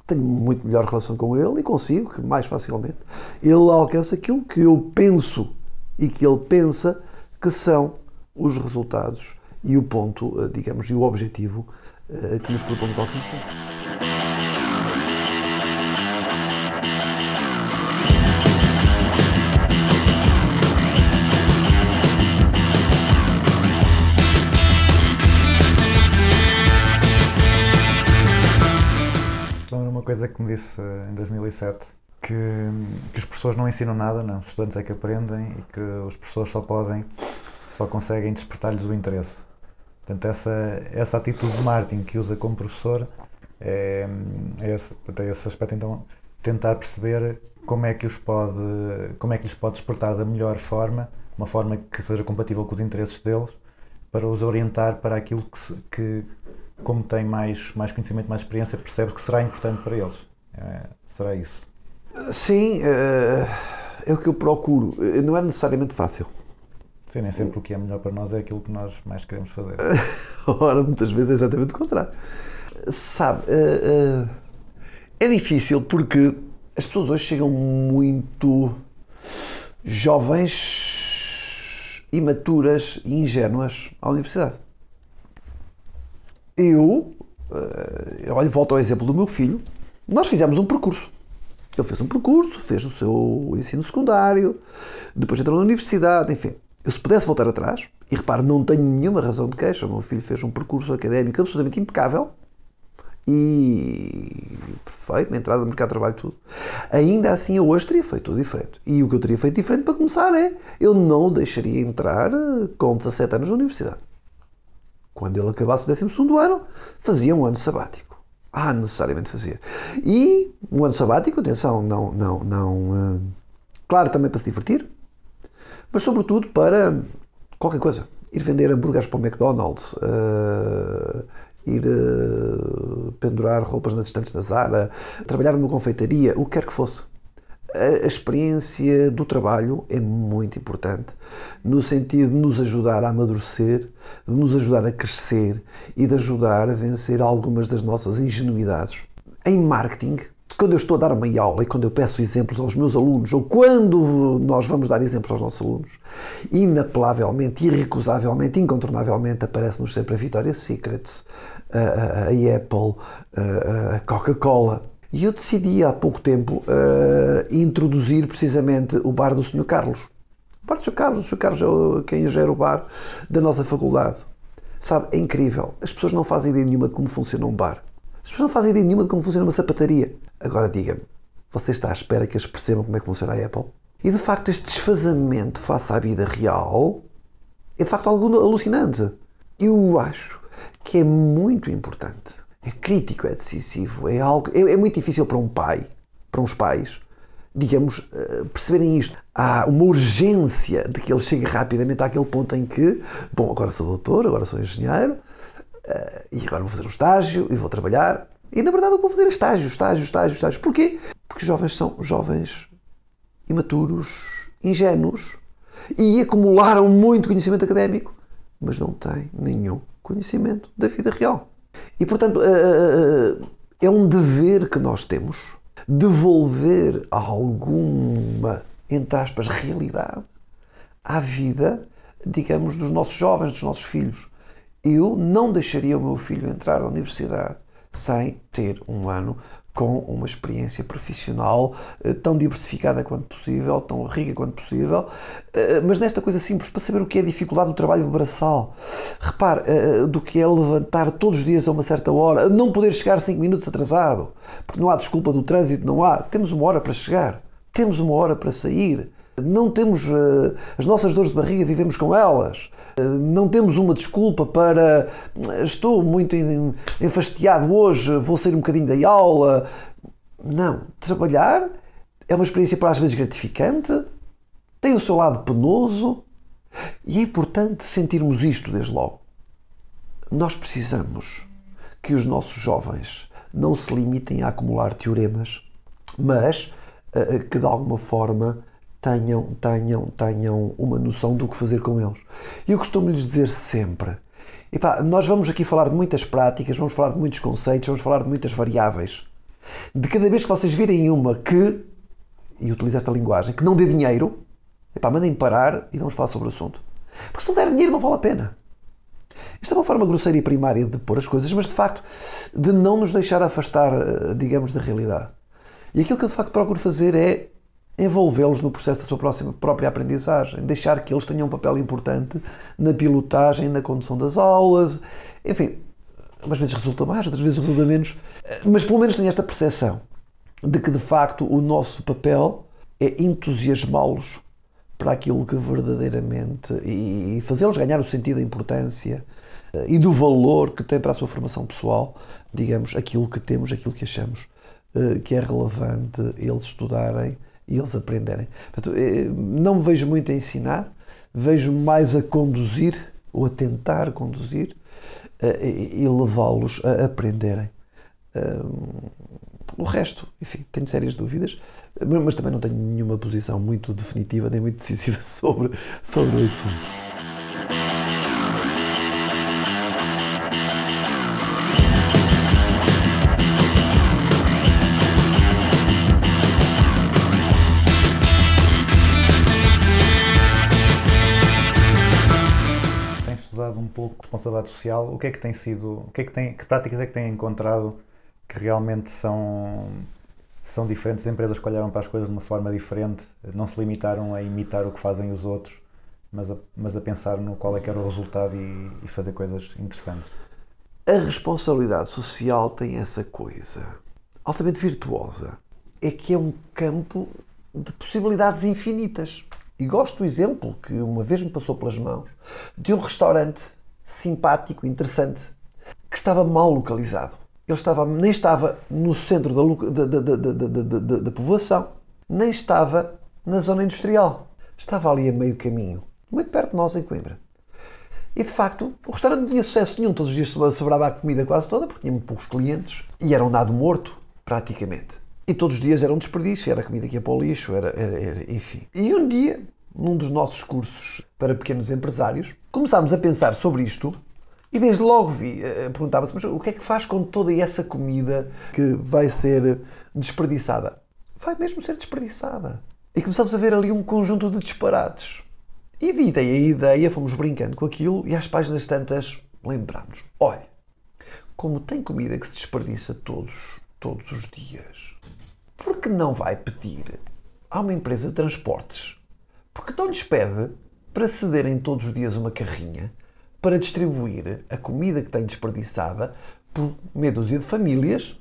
Tenho muito melhor relação com ele e consigo que mais facilmente ele alcança aquilo que eu penso e que ele pensa que são os resultados e o ponto, eh, digamos, e o objetivo eh, que nos propomos alcançar. Coisa que me disse eh, em 2007 que, que os professores não ensinam nada, não. Os estudantes é que aprendem e que os professores só podem, só conseguem despertar-lhes o interesse. Portanto, essa, essa atitude de marketing que usa como professor é, é, esse, é esse aspecto. Então, tentar perceber como é que os pode, como é que lhes pode despertar da melhor forma, uma forma que seja compatível com os interesses deles, para os orientar para aquilo que, que como tem mais, mais conhecimento, mais experiência, percebe que será importante para eles. É, será isso. Sim, eh, é o que eu procuro. Eh, Não é necessariamente fácil. Sim, nem sempre o que é melhor para nós é aquilo que nós mais queremos fazer. Ora, muitas vezes é exatamente o contrário. Sabe, eh, eh, é difícil porque as pessoas hoje chegam muito jovens, imaturas e ingênuas à universidade. Eu Eh, olha, volto ao exemplo do meu filho. Nós fizemos um percurso. Ele fez um percurso, fez o seu ensino secundário, depois entrou na universidade, enfim. Eu, se pudesse voltar atrás, e repare, não tenho nenhuma razão de queixa, o meu filho fez um percurso académico absolutamente impecável e perfeito, na entrada no mercado de trabalho, tudo. Ainda assim, eu hoje teria feito tudo diferente. E o que eu teria feito diferente, para começar, é eu não o deixaria entrar eh, com 17 anos na universidade. Quando ele acabasse o 12 ano, fazia um ano sabático. Ah, necessariamente fazia. E um ano sabático, atenção, não, não, não. eh, claro, também para se divertir, mas sobretudo para qualquer coisa. Ir vender hambúrgueres para o McDonald's, eh, ir eh, pendurar roupas nas estantes da Zara, trabalhar numa confeitaria, o que quer que fosse. A, a experiência do trabalho é muito importante, no sentido de nos ajudar a amadurecer, de nos ajudar a crescer e de ajudar a vencer algumas das nossas ingenuidades. Em marketing, quando eu estou a dar uma aula e quando eu peço exemplos aos meus alunos, ou quando nós vamos dar exemplos aos nossos alunos, inapelavelmente, irrecusavelmente, incontornavelmente aparece-nos sempre a Victoria's Secret, a, a- a Apple, a, a Coca-Cola. E eu decidi há pouco tempo eh, introduzir precisamente o bar do Sr. Carlos. O bar do Sr. Carlos, o Sr. Carlos é quem gera o bar da nossa faculdade. Sabe, é incrível. As pessoas não fazem ideia nenhuma de como funciona um bar. As pessoas não fazem ideia nenhuma de como funciona uma sapataria. Agora diga-me, você está à espera que eles percebam como é que funciona a Apple? E de facto, este desfazamento face à vida real é de facto algo alucinante. Eu acho que é muito importante, é crítico, é decisivo, é algo, é, é muito difícil para um pai, para uns pais, digamos, eh, perceberem isto. Há uma urgência de que ele chegue rapidamente àquele ponto em que, bom, agora sou doutor, agora sou engenheiro, eh, e agora vou fazer um estágio e vou trabalhar. E na verdade eu vou fazer é estágio, estágio, estágio, estágio. Porquê? Porque os jovens são jovens imaturos, ingênuos e acumularam muito conhecimento académico, mas não têm nenhum conhecimento da vida real. E portanto eh, é um dever que nós temos devolver alguma, entre aspas, realidade à vida, digamos, dos nossos jovens, dos nossos filhos. Eu não deixaria o meu filho entrar na universidade sem ter um ano com uma experiência profissional eh, tão diversificada quanto possível, tão rica quanto possível, eh, mas nesta coisa simples, para saber o que é a dificuldade do trabalho braçal. Repare, eh, do que é levantar todos os dias a uma certa hora, não poder chegar 5 minutos atrasado, porque não há desculpa do trânsito, não há. Temos uma hora para chegar, temos uma hora para sair. Não temos eh, as nossas dores de barriga, vivemos com elas. Eh, Não temos uma desculpa para "Eh, estou muito en- enfastiado hoje, vou sair um bocadinho da aula. Não. Trabalhar é uma experiência para às vezes gratificante, tem o seu lado penoso e é importante sentirmos isto desde logo. Nós precisamos que os nossos jovens não se limitem a acumular teoremas, mas eh, que de alguma forma tenham, tenham, tenham uma noção do que fazer com eles. E eu costumo lhes dizer sempre: epá, nós vamos aqui falar de muitas práticas, vamos falar de muitos conceitos, vamos falar de muitas variáveis. De cada vez que vocês virem uma que, e utilizo esta linguagem, que não dê dinheiro, epá, mandem parar e vamos falar sobre o assunto. Porque se não der dinheiro não vale a pena. Isto é uma forma grosseira e primária de pôr as coisas, mas de facto de não nos deixar afastar, eh, digamos, da realidade. E aquilo que eu de facto procuro fazer é envolvê-los no processo da sua próxima, própria aprendizagem, deixar que eles tenham um papel importante na pilotagem, na condução das aulas, enfim, umas vezes resulta mais, outras vezes resulta menos, mas pelo menos tenho esta percepção de que de facto o nosso papel é entusiasmá-los para aquilo que verdadeiramente e fazê-los ganhar o sentido da importância eh, e do valor que tem para a sua formação pessoal, digamos, aquilo que temos, aquilo que achamos eh, que é relevante eles estudarem e eles aprenderem. Portanto, eh, não me vejo muito a ensinar, vejo mais a conduzir ou a tentar conduzir eh, e levá-los a aprenderem. O resto, enfim, tenho sérias dúvidas, mas também não tenho nenhuma posição muito definitiva nem muito decisiva sobre, sobre o assunto. Responsabilidade social, o que é que tem sido, o que, é que, tem, que práticas é que têm encontrado que realmente são, são diferentes? Empresas que olharam para as coisas de uma forma diferente, não se limitaram a imitar o que fazem os outros, mas a, mas a pensar no qual é que era o resultado e, e fazer coisas interessantes. A responsabilidade social tem essa coisa altamente virtuosa. É que é um campo de possibilidades infinitas. E gosto do exemplo que uma vez me passou pelas mãos de um restaurante simpático, interessante, que estava mal localizado. Ele estava, nem estava no centro da, da- da- da povoação, nem estava na zona industrial. Estava ali a meio caminho, muito perto de nós em Coimbra. E de facto, o restaurante não tinha sucesso nenhum. Todos os dias sobrava a comida quase toda, porque tinha muito poucos clientes. E era um dado morto, praticamente. E todos os dias era um desperdício, era comida que ia para o lixo, era, era- era- enfim. E um dia, num dos nossos cursos para pequenos empresários, começámos a pensar sobre isto e desde logo vi, eh, perguntava-se, mas o que é que faz com toda essa comida que vai ser desperdiçada? Vai mesmo ser desperdiçada. E começámos a ver ali um conjunto de disparates. E dita a ideia, fomos brincando com aquilo e às páginas tantas lembramos. Olha, como tem comida que se desperdiça todos, todos os dias, por que não vai pedir a uma empresa de transportes? Porque não lhes pede para cederem todos os dias uma carrinha para distribuir a comida que tem desperdiçada por meia dúzia de famílias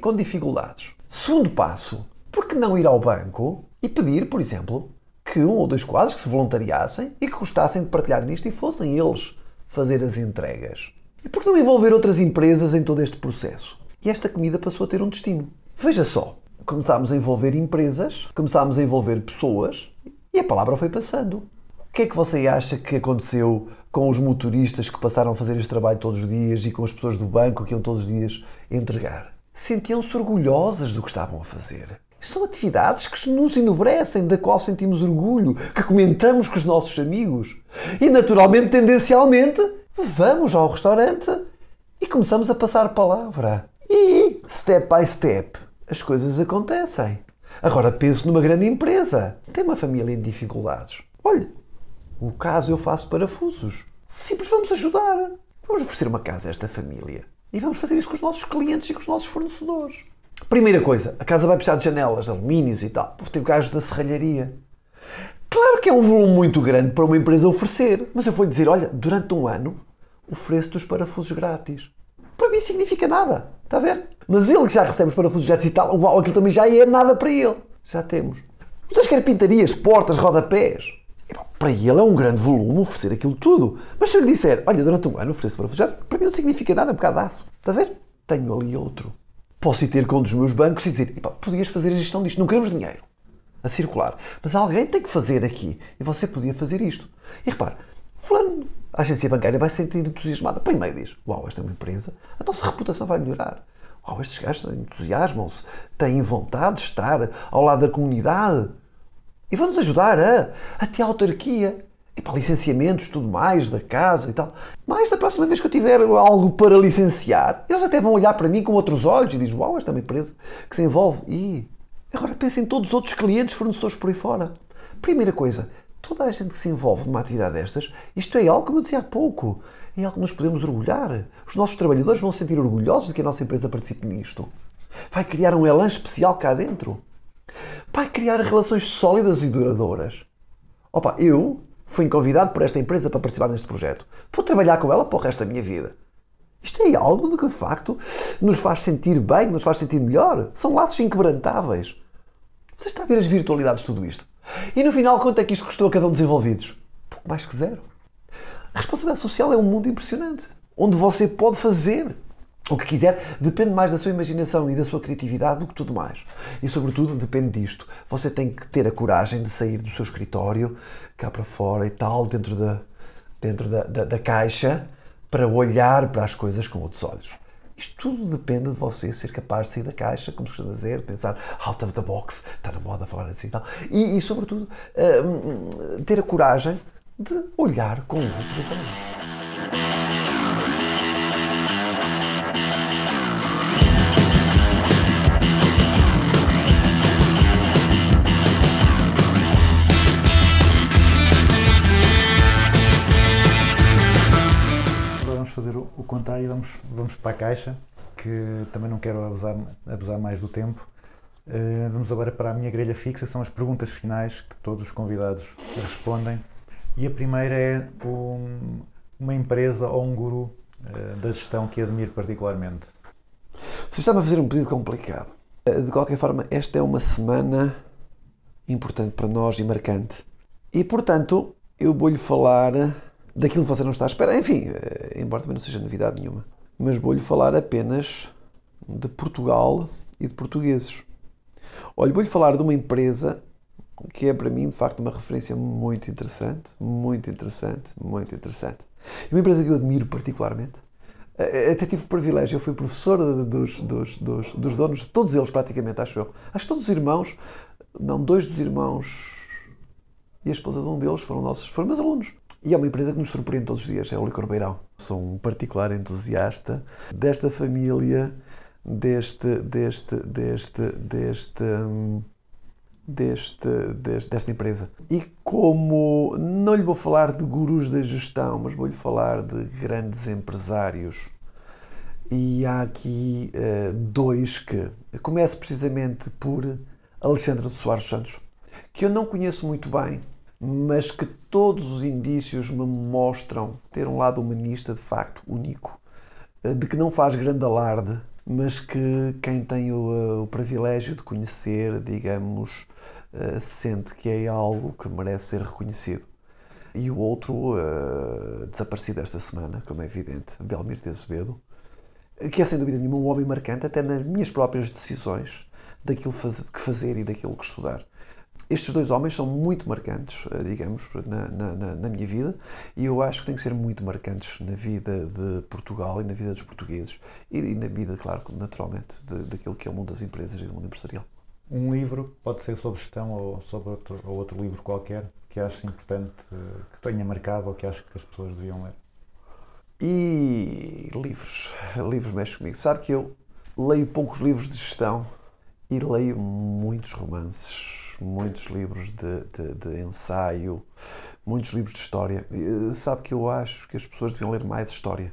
com dificuldades. Segundo passo, por que não ir ao banco e pedir, por exemplo, que um ou dois quadros que se voluntariassem e que gostassem de partilhar nisto e fossem eles fazer as entregas? E por que não envolver outras empresas em todo este processo? E esta comida passou a ter um destino. Veja só, começámos a envolver empresas, começámos a envolver pessoas e a palavra foi passando. O que é que você acha que aconteceu com os motoristas que passaram a fazer este trabalho todos os dias e com as pessoas do banco que iam todos os dias entregar? Sentiam-se orgulhosas do que estavam a fazer. São atividades que nos enobrecem, da qual sentimos orgulho, que comentamos com os nossos amigos. E naturalmente, tendencialmente, vamos ao restaurante e começamos a passar palavra. E, step by step, as coisas acontecem. Agora pense numa grande empresa. Tem uma família em dificuldades. Olha, o caso eu faço parafusos. Simples, vamos ajudar. Vamos oferecer uma casa a esta família. E vamos fazer isso com os nossos clientes e com os nossos fornecedores. Primeira coisa, a casa vai precisar de janelas, de alumínios e tal. Vou ter o gajo da serralharia. Claro que é um volume muito grande para uma empresa oferecer, mas eu vou dizer, olha, durante um ano ofereço-te os parafusos grátis. Para mim significa nada, está a ver? Mas ele que já recebe os parafusos grátis e tal, uau, aquilo também já é nada para ele. Já temos. Outras carpintarias, portas, rodapés. Epá, Para ele é um grande volume oferecer aquilo tudo. Mas se eu lhe disser, olha, durante um ano ofereço parafusos para mim não significa nada, é um bocado de aço. Está a ver? Tenho ali outro. Posso ir ter com um dos meus bancos e dizer, podias fazer a gestão disto, não queremos dinheiro a circular. Mas alguém tem que fazer aqui. E você podia fazer isto. E repare, fulano, a agência bancária vai se sentir entusiasmada. Primeiro diz, uau, esta é uma empresa, a nossa reputação vai melhorar. Uau, estes gajos entusiasmam-se, têm vontade de estar ao lado da comunidade. E vão-nos ajudar a, a autarquia. E para licenciamentos, tudo mais, da casa e tal. Mas da próxima vez que eu tiver algo para licenciar, eles até vão olhar para mim com outros olhos e dizem, uau, esta é uma empresa que se envolve. E agora pensa em todos os outros clientes, fornecedores por aí fora. Primeira coisa, toda a gente que se envolve numa atividade destas, isto é algo, como eu dizia há pouco, é algo que nos podemos orgulhar. Os nossos trabalhadores vão se sentir orgulhosos de que a nossa empresa participe nisto. Vai criar um elan especial cá dentro. Vai criar relações sólidas e duradouras. Opa, eu fui convidado por esta empresa para participar neste projeto. Vou trabalhar com ela para o resto da minha vida. Isto é algo de que, de facto, nos faz sentir bem, nos faz sentir melhor. São laços inquebrantáveis. Você está a ver as virtualidades de tudo isto? E no final, quanto é que isto custou a cada um dos envolvidos? Pouco mais que zero. A responsabilidade social é um mundo impressionante, onde você pode fazer o que quiser, depende mais da sua imaginação e da sua criatividade do que tudo mais. E, sobretudo, depende disto. Você tem que ter a coragem de sair do seu escritório, cá para fora e tal, dentro da, dentro da, da, da caixa, para olhar para as coisas com outros olhos. Isto tudo depende de você ser capaz de sair da caixa, como se costuma dizer, pensar out of the box, está na moda falar assim e tal. E, e sobretudo, hum, ter a coragem de olhar com outros olhos. Vamos, vamos para a caixa, que também não quero abusar, abusar mais do tempo. Uh, vamos agora para a minha grelha fixa, são as perguntas finais que todos os convidados respondem. E a primeira é um, uma empresa ou um guru uh, da gestão que admiro particularmente. Você está-me a fazer um pedido complicado. Eh, De qualquer forma, esta é uma semana importante para nós e marcante. E, portanto, eu vou-lhe falar daquilo que você não está à espera. Enfim, eh, embora também não seja novidade nenhuma. Mas vou-lhe falar apenas de Portugal e de portugueses. Olha, vou-lhe falar de uma empresa que é para mim, de facto, uma referência muito interessante, muito interessante, muito interessante. E uma empresa que eu admiro particularmente. Eh, Até tive o privilégio, eu fui professor de- dos, dos, dos, dos donos, todos eles praticamente, acho eu. Acho que todos os irmãos, não, dois dos irmãos e a esposa de um deles foram nossos, foram meus alunos. E é uma empresa que nos surpreende todos os dias, é o Licor Beirão. Sou um particular entusiasta desta família, deste, deste, deste, deste, deste, deste- desta empresa. E como não lhe vou falar de gurus da gestão, mas vou-lhe falar de grandes empresários. E há aqui eh, dois que. Começo precisamente por Alexandre de Soares Santos, que eu não conheço muito bem, mas que todos os indícios me mostram ter um lado humanista de facto único, eh, de que não faz grande alarde, mas que quem tem o, eh, o privilégio de conhecer, digamos, eh, sente que é algo que merece ser reconhecido. E o outro, desaparecido esta semana, como é evidente, Belmir de Azevedo, que é sem dúvida nenhuma um homem marcante, até nas minhas próprias decisões daquilo que fazer e daquilo que estudar. Estes dois homens são muito marcantes, eh, digamos, na, na- na- minha vida e eu acho que têm que ser muito marcantes na vida de Portugal e na vida dos portugueses e, e na vida, claro, naturalmente, de- daquilo que é o mundo das empresas e do mundo empresarial. Um livro, pode ser sobre gestão ou sobre outro, ou outro livro qualquer, que acho importante, que tenha marcado ou que acho que as pessoas deviam ler. E livros, livros mexem comigo. Sabe que eu leio poucos livros de gestão e leio muitos romances, muitos livros de, de- de ensaio, muitos livros de história. E, Sabe que eu acho que as pessoas deviam ler mais história.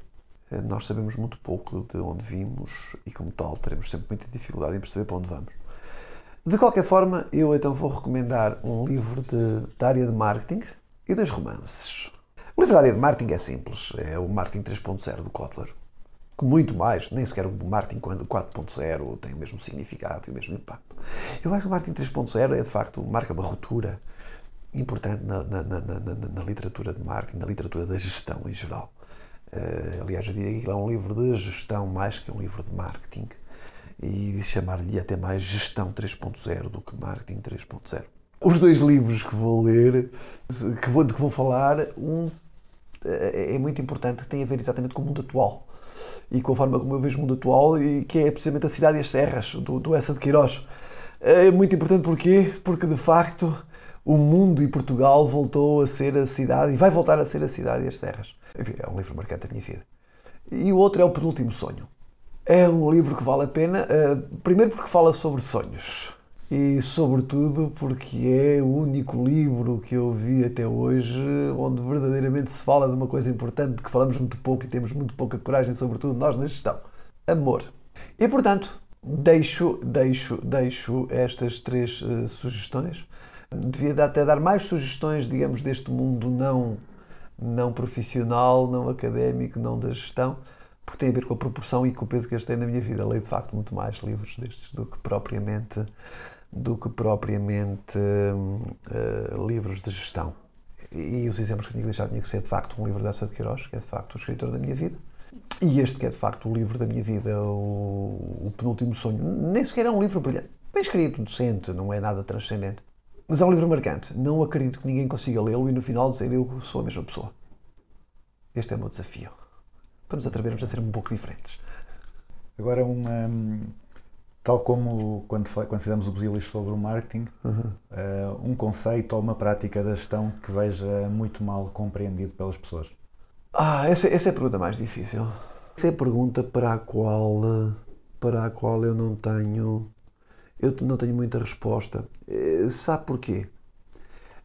Eh, Nós sabemos muito pouco de onde vimos e, como tal, teremos sempre muita dificuldade em perceber para onde vamos. De qualquer forma, eu então vou recomendar um livro de, da área de marketing e dois romances. O livro da área de marketing é simples, é o Marketing 3.0 do Kotler. Que muito mais, nem sequer o Marketing 4.0 tem o mesmo significado e o mesmo impacto. Eu acho que o Marketing 3.0 é de facto, marca uma ruptura importante na, na- na- na- literatura de marketing, na literatura da gestão em geral. Eh, aliás, eu diria que ele é um livro de gestão mais que um livro de marketing. E chamar-lhe até mais Gestão 3.0 do que Marketing 3.0. Os dois livros que vou ler, que vou, de que vou falar, um é é muito importante, tem a ver exatamente com o mundo atual e forma como eu vejo o mundo atual, e que é precisamente a Cidade e as Serras, do, do Essa de Queiroz. É muito importante porquê? Porque de facto o mundo e Portugal voltou a ser a cidade e vai voltar a ser a Cidade e as Serras. Enfim, é um livro marcante da minha vida. E o outro é O Penúltimo Sonho. É um livro que vale a pena, eh, primeiro porque fala sobre sonhos e, sobretudo, porque é o único livro que eu vi até hoje onde verdadeiramente se fala de uma coisa importante de que falamos muito pouco e temos muito pouca coragem, sobretudo nós na gestão: amor. E, portanto, deixo, deixo, deixo estas três eh, sugestões. Devia até dar mais sugestões, digamos, deste mundo não, não profissional, não académico, não da gestão, porque tem a ver com a proporção e com o peso que eles têm na minha vida. Leio de facto muito mais livros destes do que propriamente do que propriamente hum, eh, livros de gestão. E os exemplos que tinha que deixar tinha que ser de facto um livro dessa de Queiroz, que é de facto o escritor da minha vida, e este que é de facto o livro da minha vida, o, o penúltimo sonho. Nem sequer é um livro brilhante, bem escrito, decente, não é nada transcendente. Mas é um livro marcante. Não acredito que ninguém consiga lê-lo e no final dizer eu sou a mesma pessoa. Este é o meu desafio. Vamos atrevermos a ser um pouco diferentes. Agora, uma, tal como quando, quando fizemos o Busilis sobre o marketing, eh, um conceito ou uma prática da gestão que veja muito mal compreendido pelas pessoas. Ah, essa, essa é a pergunta mais difícil. Essa é a pergunta para a qual, eh, para a qual eu não tenho, eu não tenho muita resposta. Eh, Sabe porquê?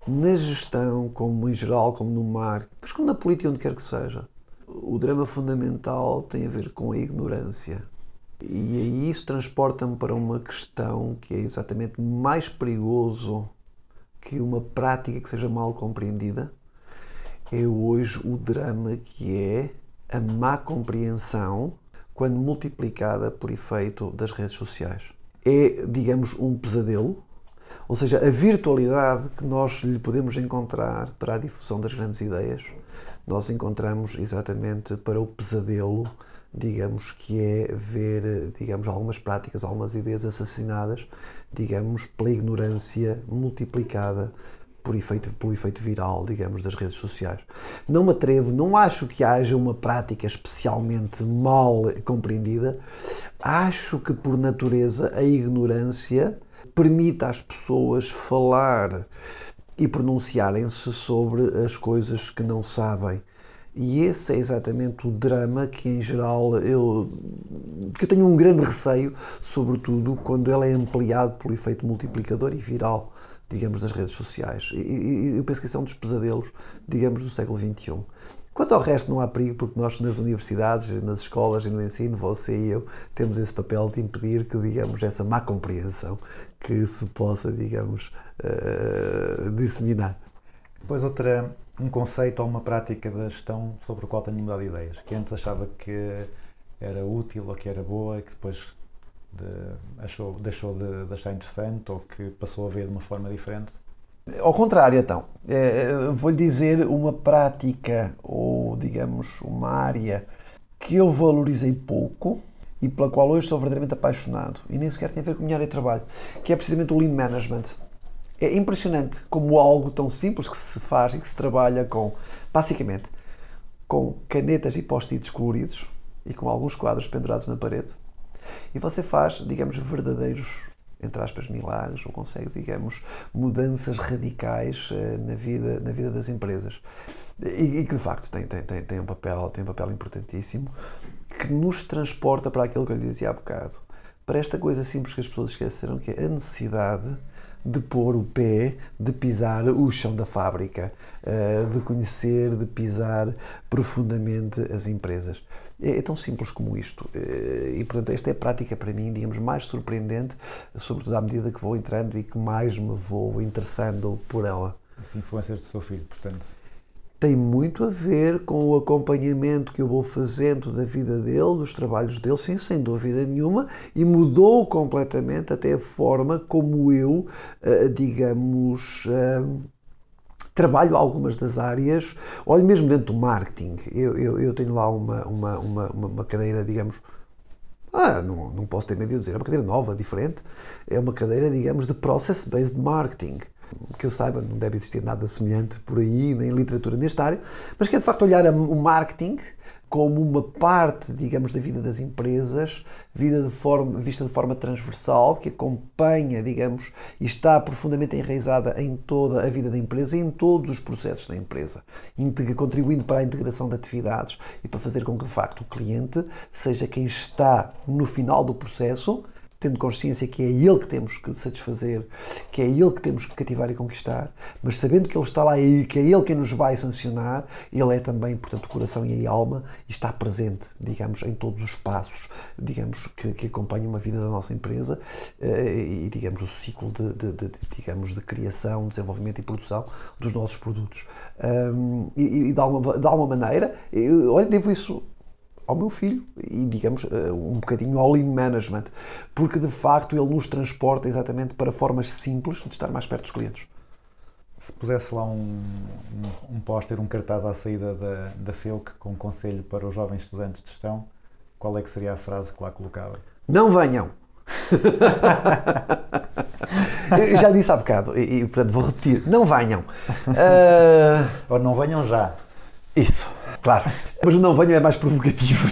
Na gestão, como em geral, como no marketing, mas como na política, onde quer que seja, o drama fundamental tem a ver com a ignorância. E aí isso transporta-me para uma questão que é exatamente mais perigoso que uma prática que seja mal compreendida. É hoje o drama que é a má compreensão quando multiplicada por efeito das redes sociais. É, digamos, um pesadelo, ou seja, a virtualidade que nós lhe podemos encontrar para a difusão das grandes ideias, nós encontramos exatamente para o pesadelo, digamos, que é ver, digamos, algumas práticas, algumas ideias assassinadas, digamos, pela ignorância multiplicada por efeito, pelo efeito viral, digamos, das redes sociais. Não me atrevo, não acho que haja uma prática especialmente mal compreendida. Acho que, por natureza, a ignorância permite às pessoas falar e pronunciarem-se sobre as coisas que não sabem. E esse é exatamente o drama que, em geral, eu, que eu tenho um grande receio, sobretudo quando ele é ampliado pelo efeito multiplicador e viral, digamos, das redes sociais. E, e eu penso que esse é um dos pesadelos, digamos, do século XXI. Quanto ao resto, não há perigo, porque nós nas universidades, nas escolas e no ensino, você e eu, temos esse papel de impedir que, digamos, essa má compreensão que se possa, digamos, uh, disseminar. Depois outra, um conceito ou uma prática da gestão sobre o qual tenho mudado de ideias, que antes achava que era útil ou que era boa e que depois de- achou, deixou de, de achar interessante ou que passou a ver de uma forma diferente. Ao contrário, então, eh, vou-lhe dizer uma prática ou, digamos, uma área que eu valorizei pouco e pela qual hoje sou verdadeiramente apaixonado e nem sequer tem a ver com a minha área de trabalho, que é precisamente o Lean Management. É impressionante como algo tão simples que se faz e que se trabalha com, basicamente, com canetas e post-its coloridos e com alguns quadros pendurados na parede. E você faz, digamos, verdadeiros, entre aspas, milagres, ou consegue, digamos, mudanças radicais eh, na vida, na vida das empresas. E, e que, de facto, tem, tem, tem, tem, um papel, tem um papel importantíssimo que nos transporta para aquilo que eu lhe dizia há bocado. Para esta coisa simples que as pessoas esqueceram, que é a necessidade de pôr o pé, de pisar o chão da fábrica, eh, de conhecer, de pisar profundamente as empresas. É, é tão simples como isto. Eh, E, portanto, esta é a prática para mim, digamos, mais surpreendente, sobretudo à medida que vou entrando e que mais me vou interessando por ela. As influências do seu filho, portanto. Tem muito a ver com o acompanhamento que eu vou fazendo da vida dele, dos trabalhos dele, sim, sem dúvida nenhuma, e mudou completamente até a forma como eu, eh, digamos, eh, trabalho algumas das áreas, olha mesmo dentro do marketing, eu, eu, eu tenho lá uma, uma, uma, uma uma cadeira, digamos, ah, não, não posso ter medo de dizer, é uma cadeira nova, diferente, é uma cadeira, digamos, de Process-Based Marketing. Que eu saiba, não deve existir nada semelhante por aí, nem literatura nesta área, mas que é de facto olhar o marketing como uma parte, digamos, da vida das empresas, vida de forma, vista de forma transversal, que acompanha, digamos, e está profundamente enraizada em toda a vida da empresa e em todos os processos da empresa, contribuindo para a integração de atividades e para fazer com que, de facto, o cliente seja quem está no final do processo tendo consciência que é ele que temos que satisfazer, que é ele que temos que cativar e conquistar, mas sabendo que ele está lá e que é ele quem nos vai sancionar, ele é também, portanto, coração e alma e está presente, digamos, em todos os passos, digamos, que, que acompanham uma vida da nossa empresa eh, e, digamos, o ciclo de, de- de- de, digamos, de criação, desenvolvimento e produção dos nossos produtos. Ahm, e, e de, alguma, de alguma maneira, eu, olha, devo isso ao meu filho e, digamos, eh, um bocadinho ao lean management, porque de facto ele nos transporta exatamente para formas simples de estar mais perto dos clientes. Se pusesse lá um, um, um póster, um cartaz à saída da, da FEUC com um conselho para os jovens estudantes de gestão, qual é que seria a frase que lá colocava? Não venham! Eu já disse há bocado e, e, portanto vou repetir: não venham! Ah, Ou não venham já. Isso, claro. Mas o não venham é mais provocativo.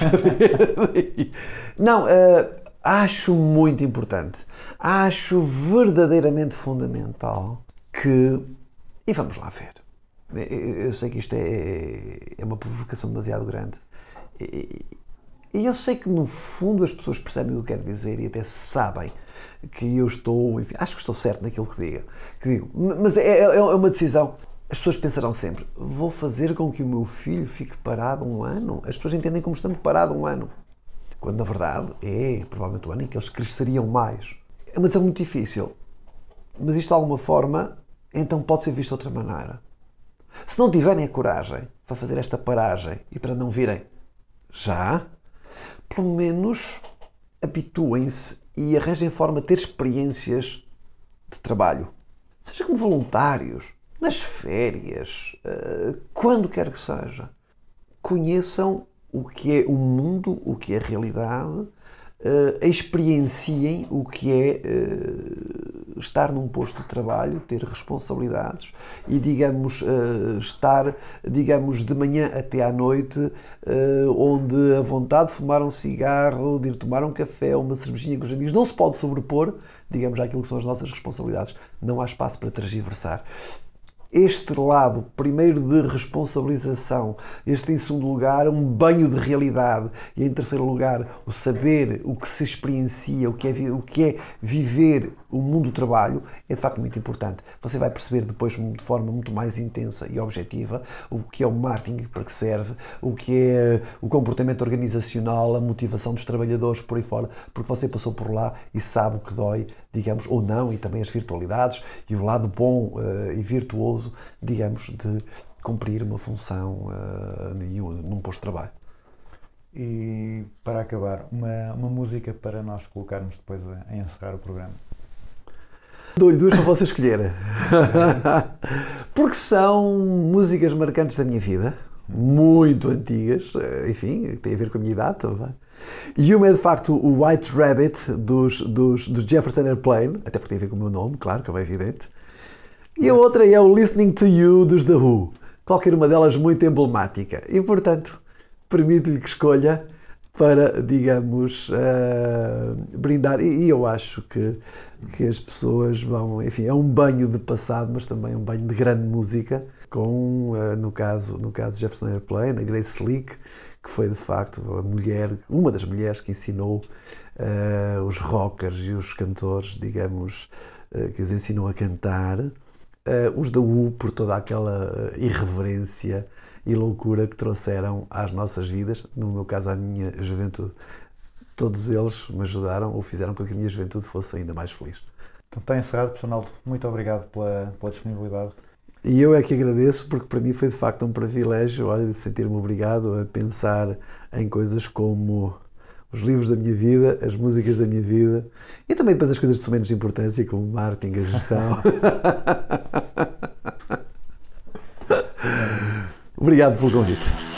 não, eh, acho muito importante. Acho verdadeiramente fundamental que. E vamos lá ver. Eu sei que isto é, é uma provocação demasiado grande. E e eu sei que no fundo as pessoas percebem o que eu quero dizer e até sabem que eu estou, enfim, acho que estou certo naquilo que digo. Que digo. Mas é, é- é uma decisão. As pessoas pensarão sempre: vou fazer com que o meu filho fique parado um ano? As pessoas entendem como estando parado um ano. Quando na verdade é provavelmente o ano em que eles cresceriam mais. É uma decisão muito difícil. Mas isto de alguma forma, então pode ser visto de outra maneira. Se não tiverem a coragem para fazer esta paragem e para não virem já, pelo menos habituem-se e arranjem forma de ter experiências de trabalho. Seja como voluntários, nas férias, eh, quando quer que seja. Conheçam o que é o mundo, o que é a realidade, eh, experienciem o que é eh, estar num posto de trabalho, ter responsabilidades e, digamos, estar, digamos, de manhã até à noite, onde a vontade de fumar um cigarro, de ir tomar um café uma cervejinha com os amigos não se pode sobrepor, digamos, àquilo que são as nossas responsabilidades. Não há espaço para transversar este lado, primeiro de responsabilização, este em segundo lugar, um banho de realidade e em terceiro lugar, o saber, o que se experiencia, o que é, o que é viver o mundo do trabalho, é de facto muito importante. Você vai perceber depois de forma muito mais intensa e objetiva o que é o marketing, para que serve, o que é o comportamento organizacional, a motivação dos trabalhadores por aí fora, porque você passou por lá e sabe o que dói, digamos, ou não, e também as virtualidades e o lado bom eh, e virtuoso, digamos, de cumprir uma função num num posto de trabalho. E para acabar, uma, uma música para nós colocarmos depois a, a encerrar o programa. Dou-lhe duas para você escolher. Porque são músicas marcantes da minha vida, muito antigas, eh, enfim, tem a ver com a minha idade também. E uma é de facto o White Rabbit dos, dos, dos Jefferson Airplane, até porque tem a ver com o meu nome, claro, que é bem evidente. E a outra é o Listening to You dos The Who, qualquer uma delas muito emblemática. E portanto, permito-lhe que escolha para, digamos, eh, brindar. E, e eu acho que, que as pessoas vão, enfim, é um banho de passado, mas também um banho de grande música, com, eh, no caso, no caso Jefferson Airplane, a Grace Slick, que foi de facto a mulher, uma das mulheres que ensinou eh, os rockers e os cantores, digamos, eh, que os ensinou a cantar. Eh, os da U por toda aquela irreverência e loucura que trouxeram às nossas vidas, no meu caso à minha juventude. Todos eles me ajudaram ou fizeram com que a minha juventude fosse ainda mais feliz. Então está encerrado, Personal. Muito obrigado pela, pela disponibilidade. E eu é que agradeço porque para mim foi de facto um privilégio, olha, sentir-me obrigado a pensar em coisas como os livros da minha vida, as músicas da minha vida e também depois as coisas de menos importância como o marketing, a gestão. Obrigado pelo convite.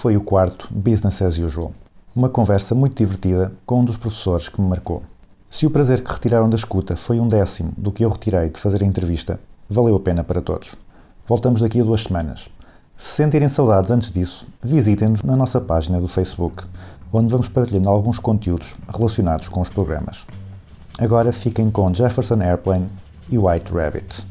Foi o quarto Business as Usual. Uma conversa muito divertida com um dos professores que me marcou. Se o prazer que retiraram da escuta foi um décimo do que eu retirei de fazer a entrevista, valeu a pena para todos. Voltamos daqui a duas semanas. Se sentirem saudades antes disso, visitem-nos na nossa página do Facebook, onde vamos partilhando alguns conteúdos relacionados com os programas. Agora fiquem com Jefferson Airplane e White Rabbit.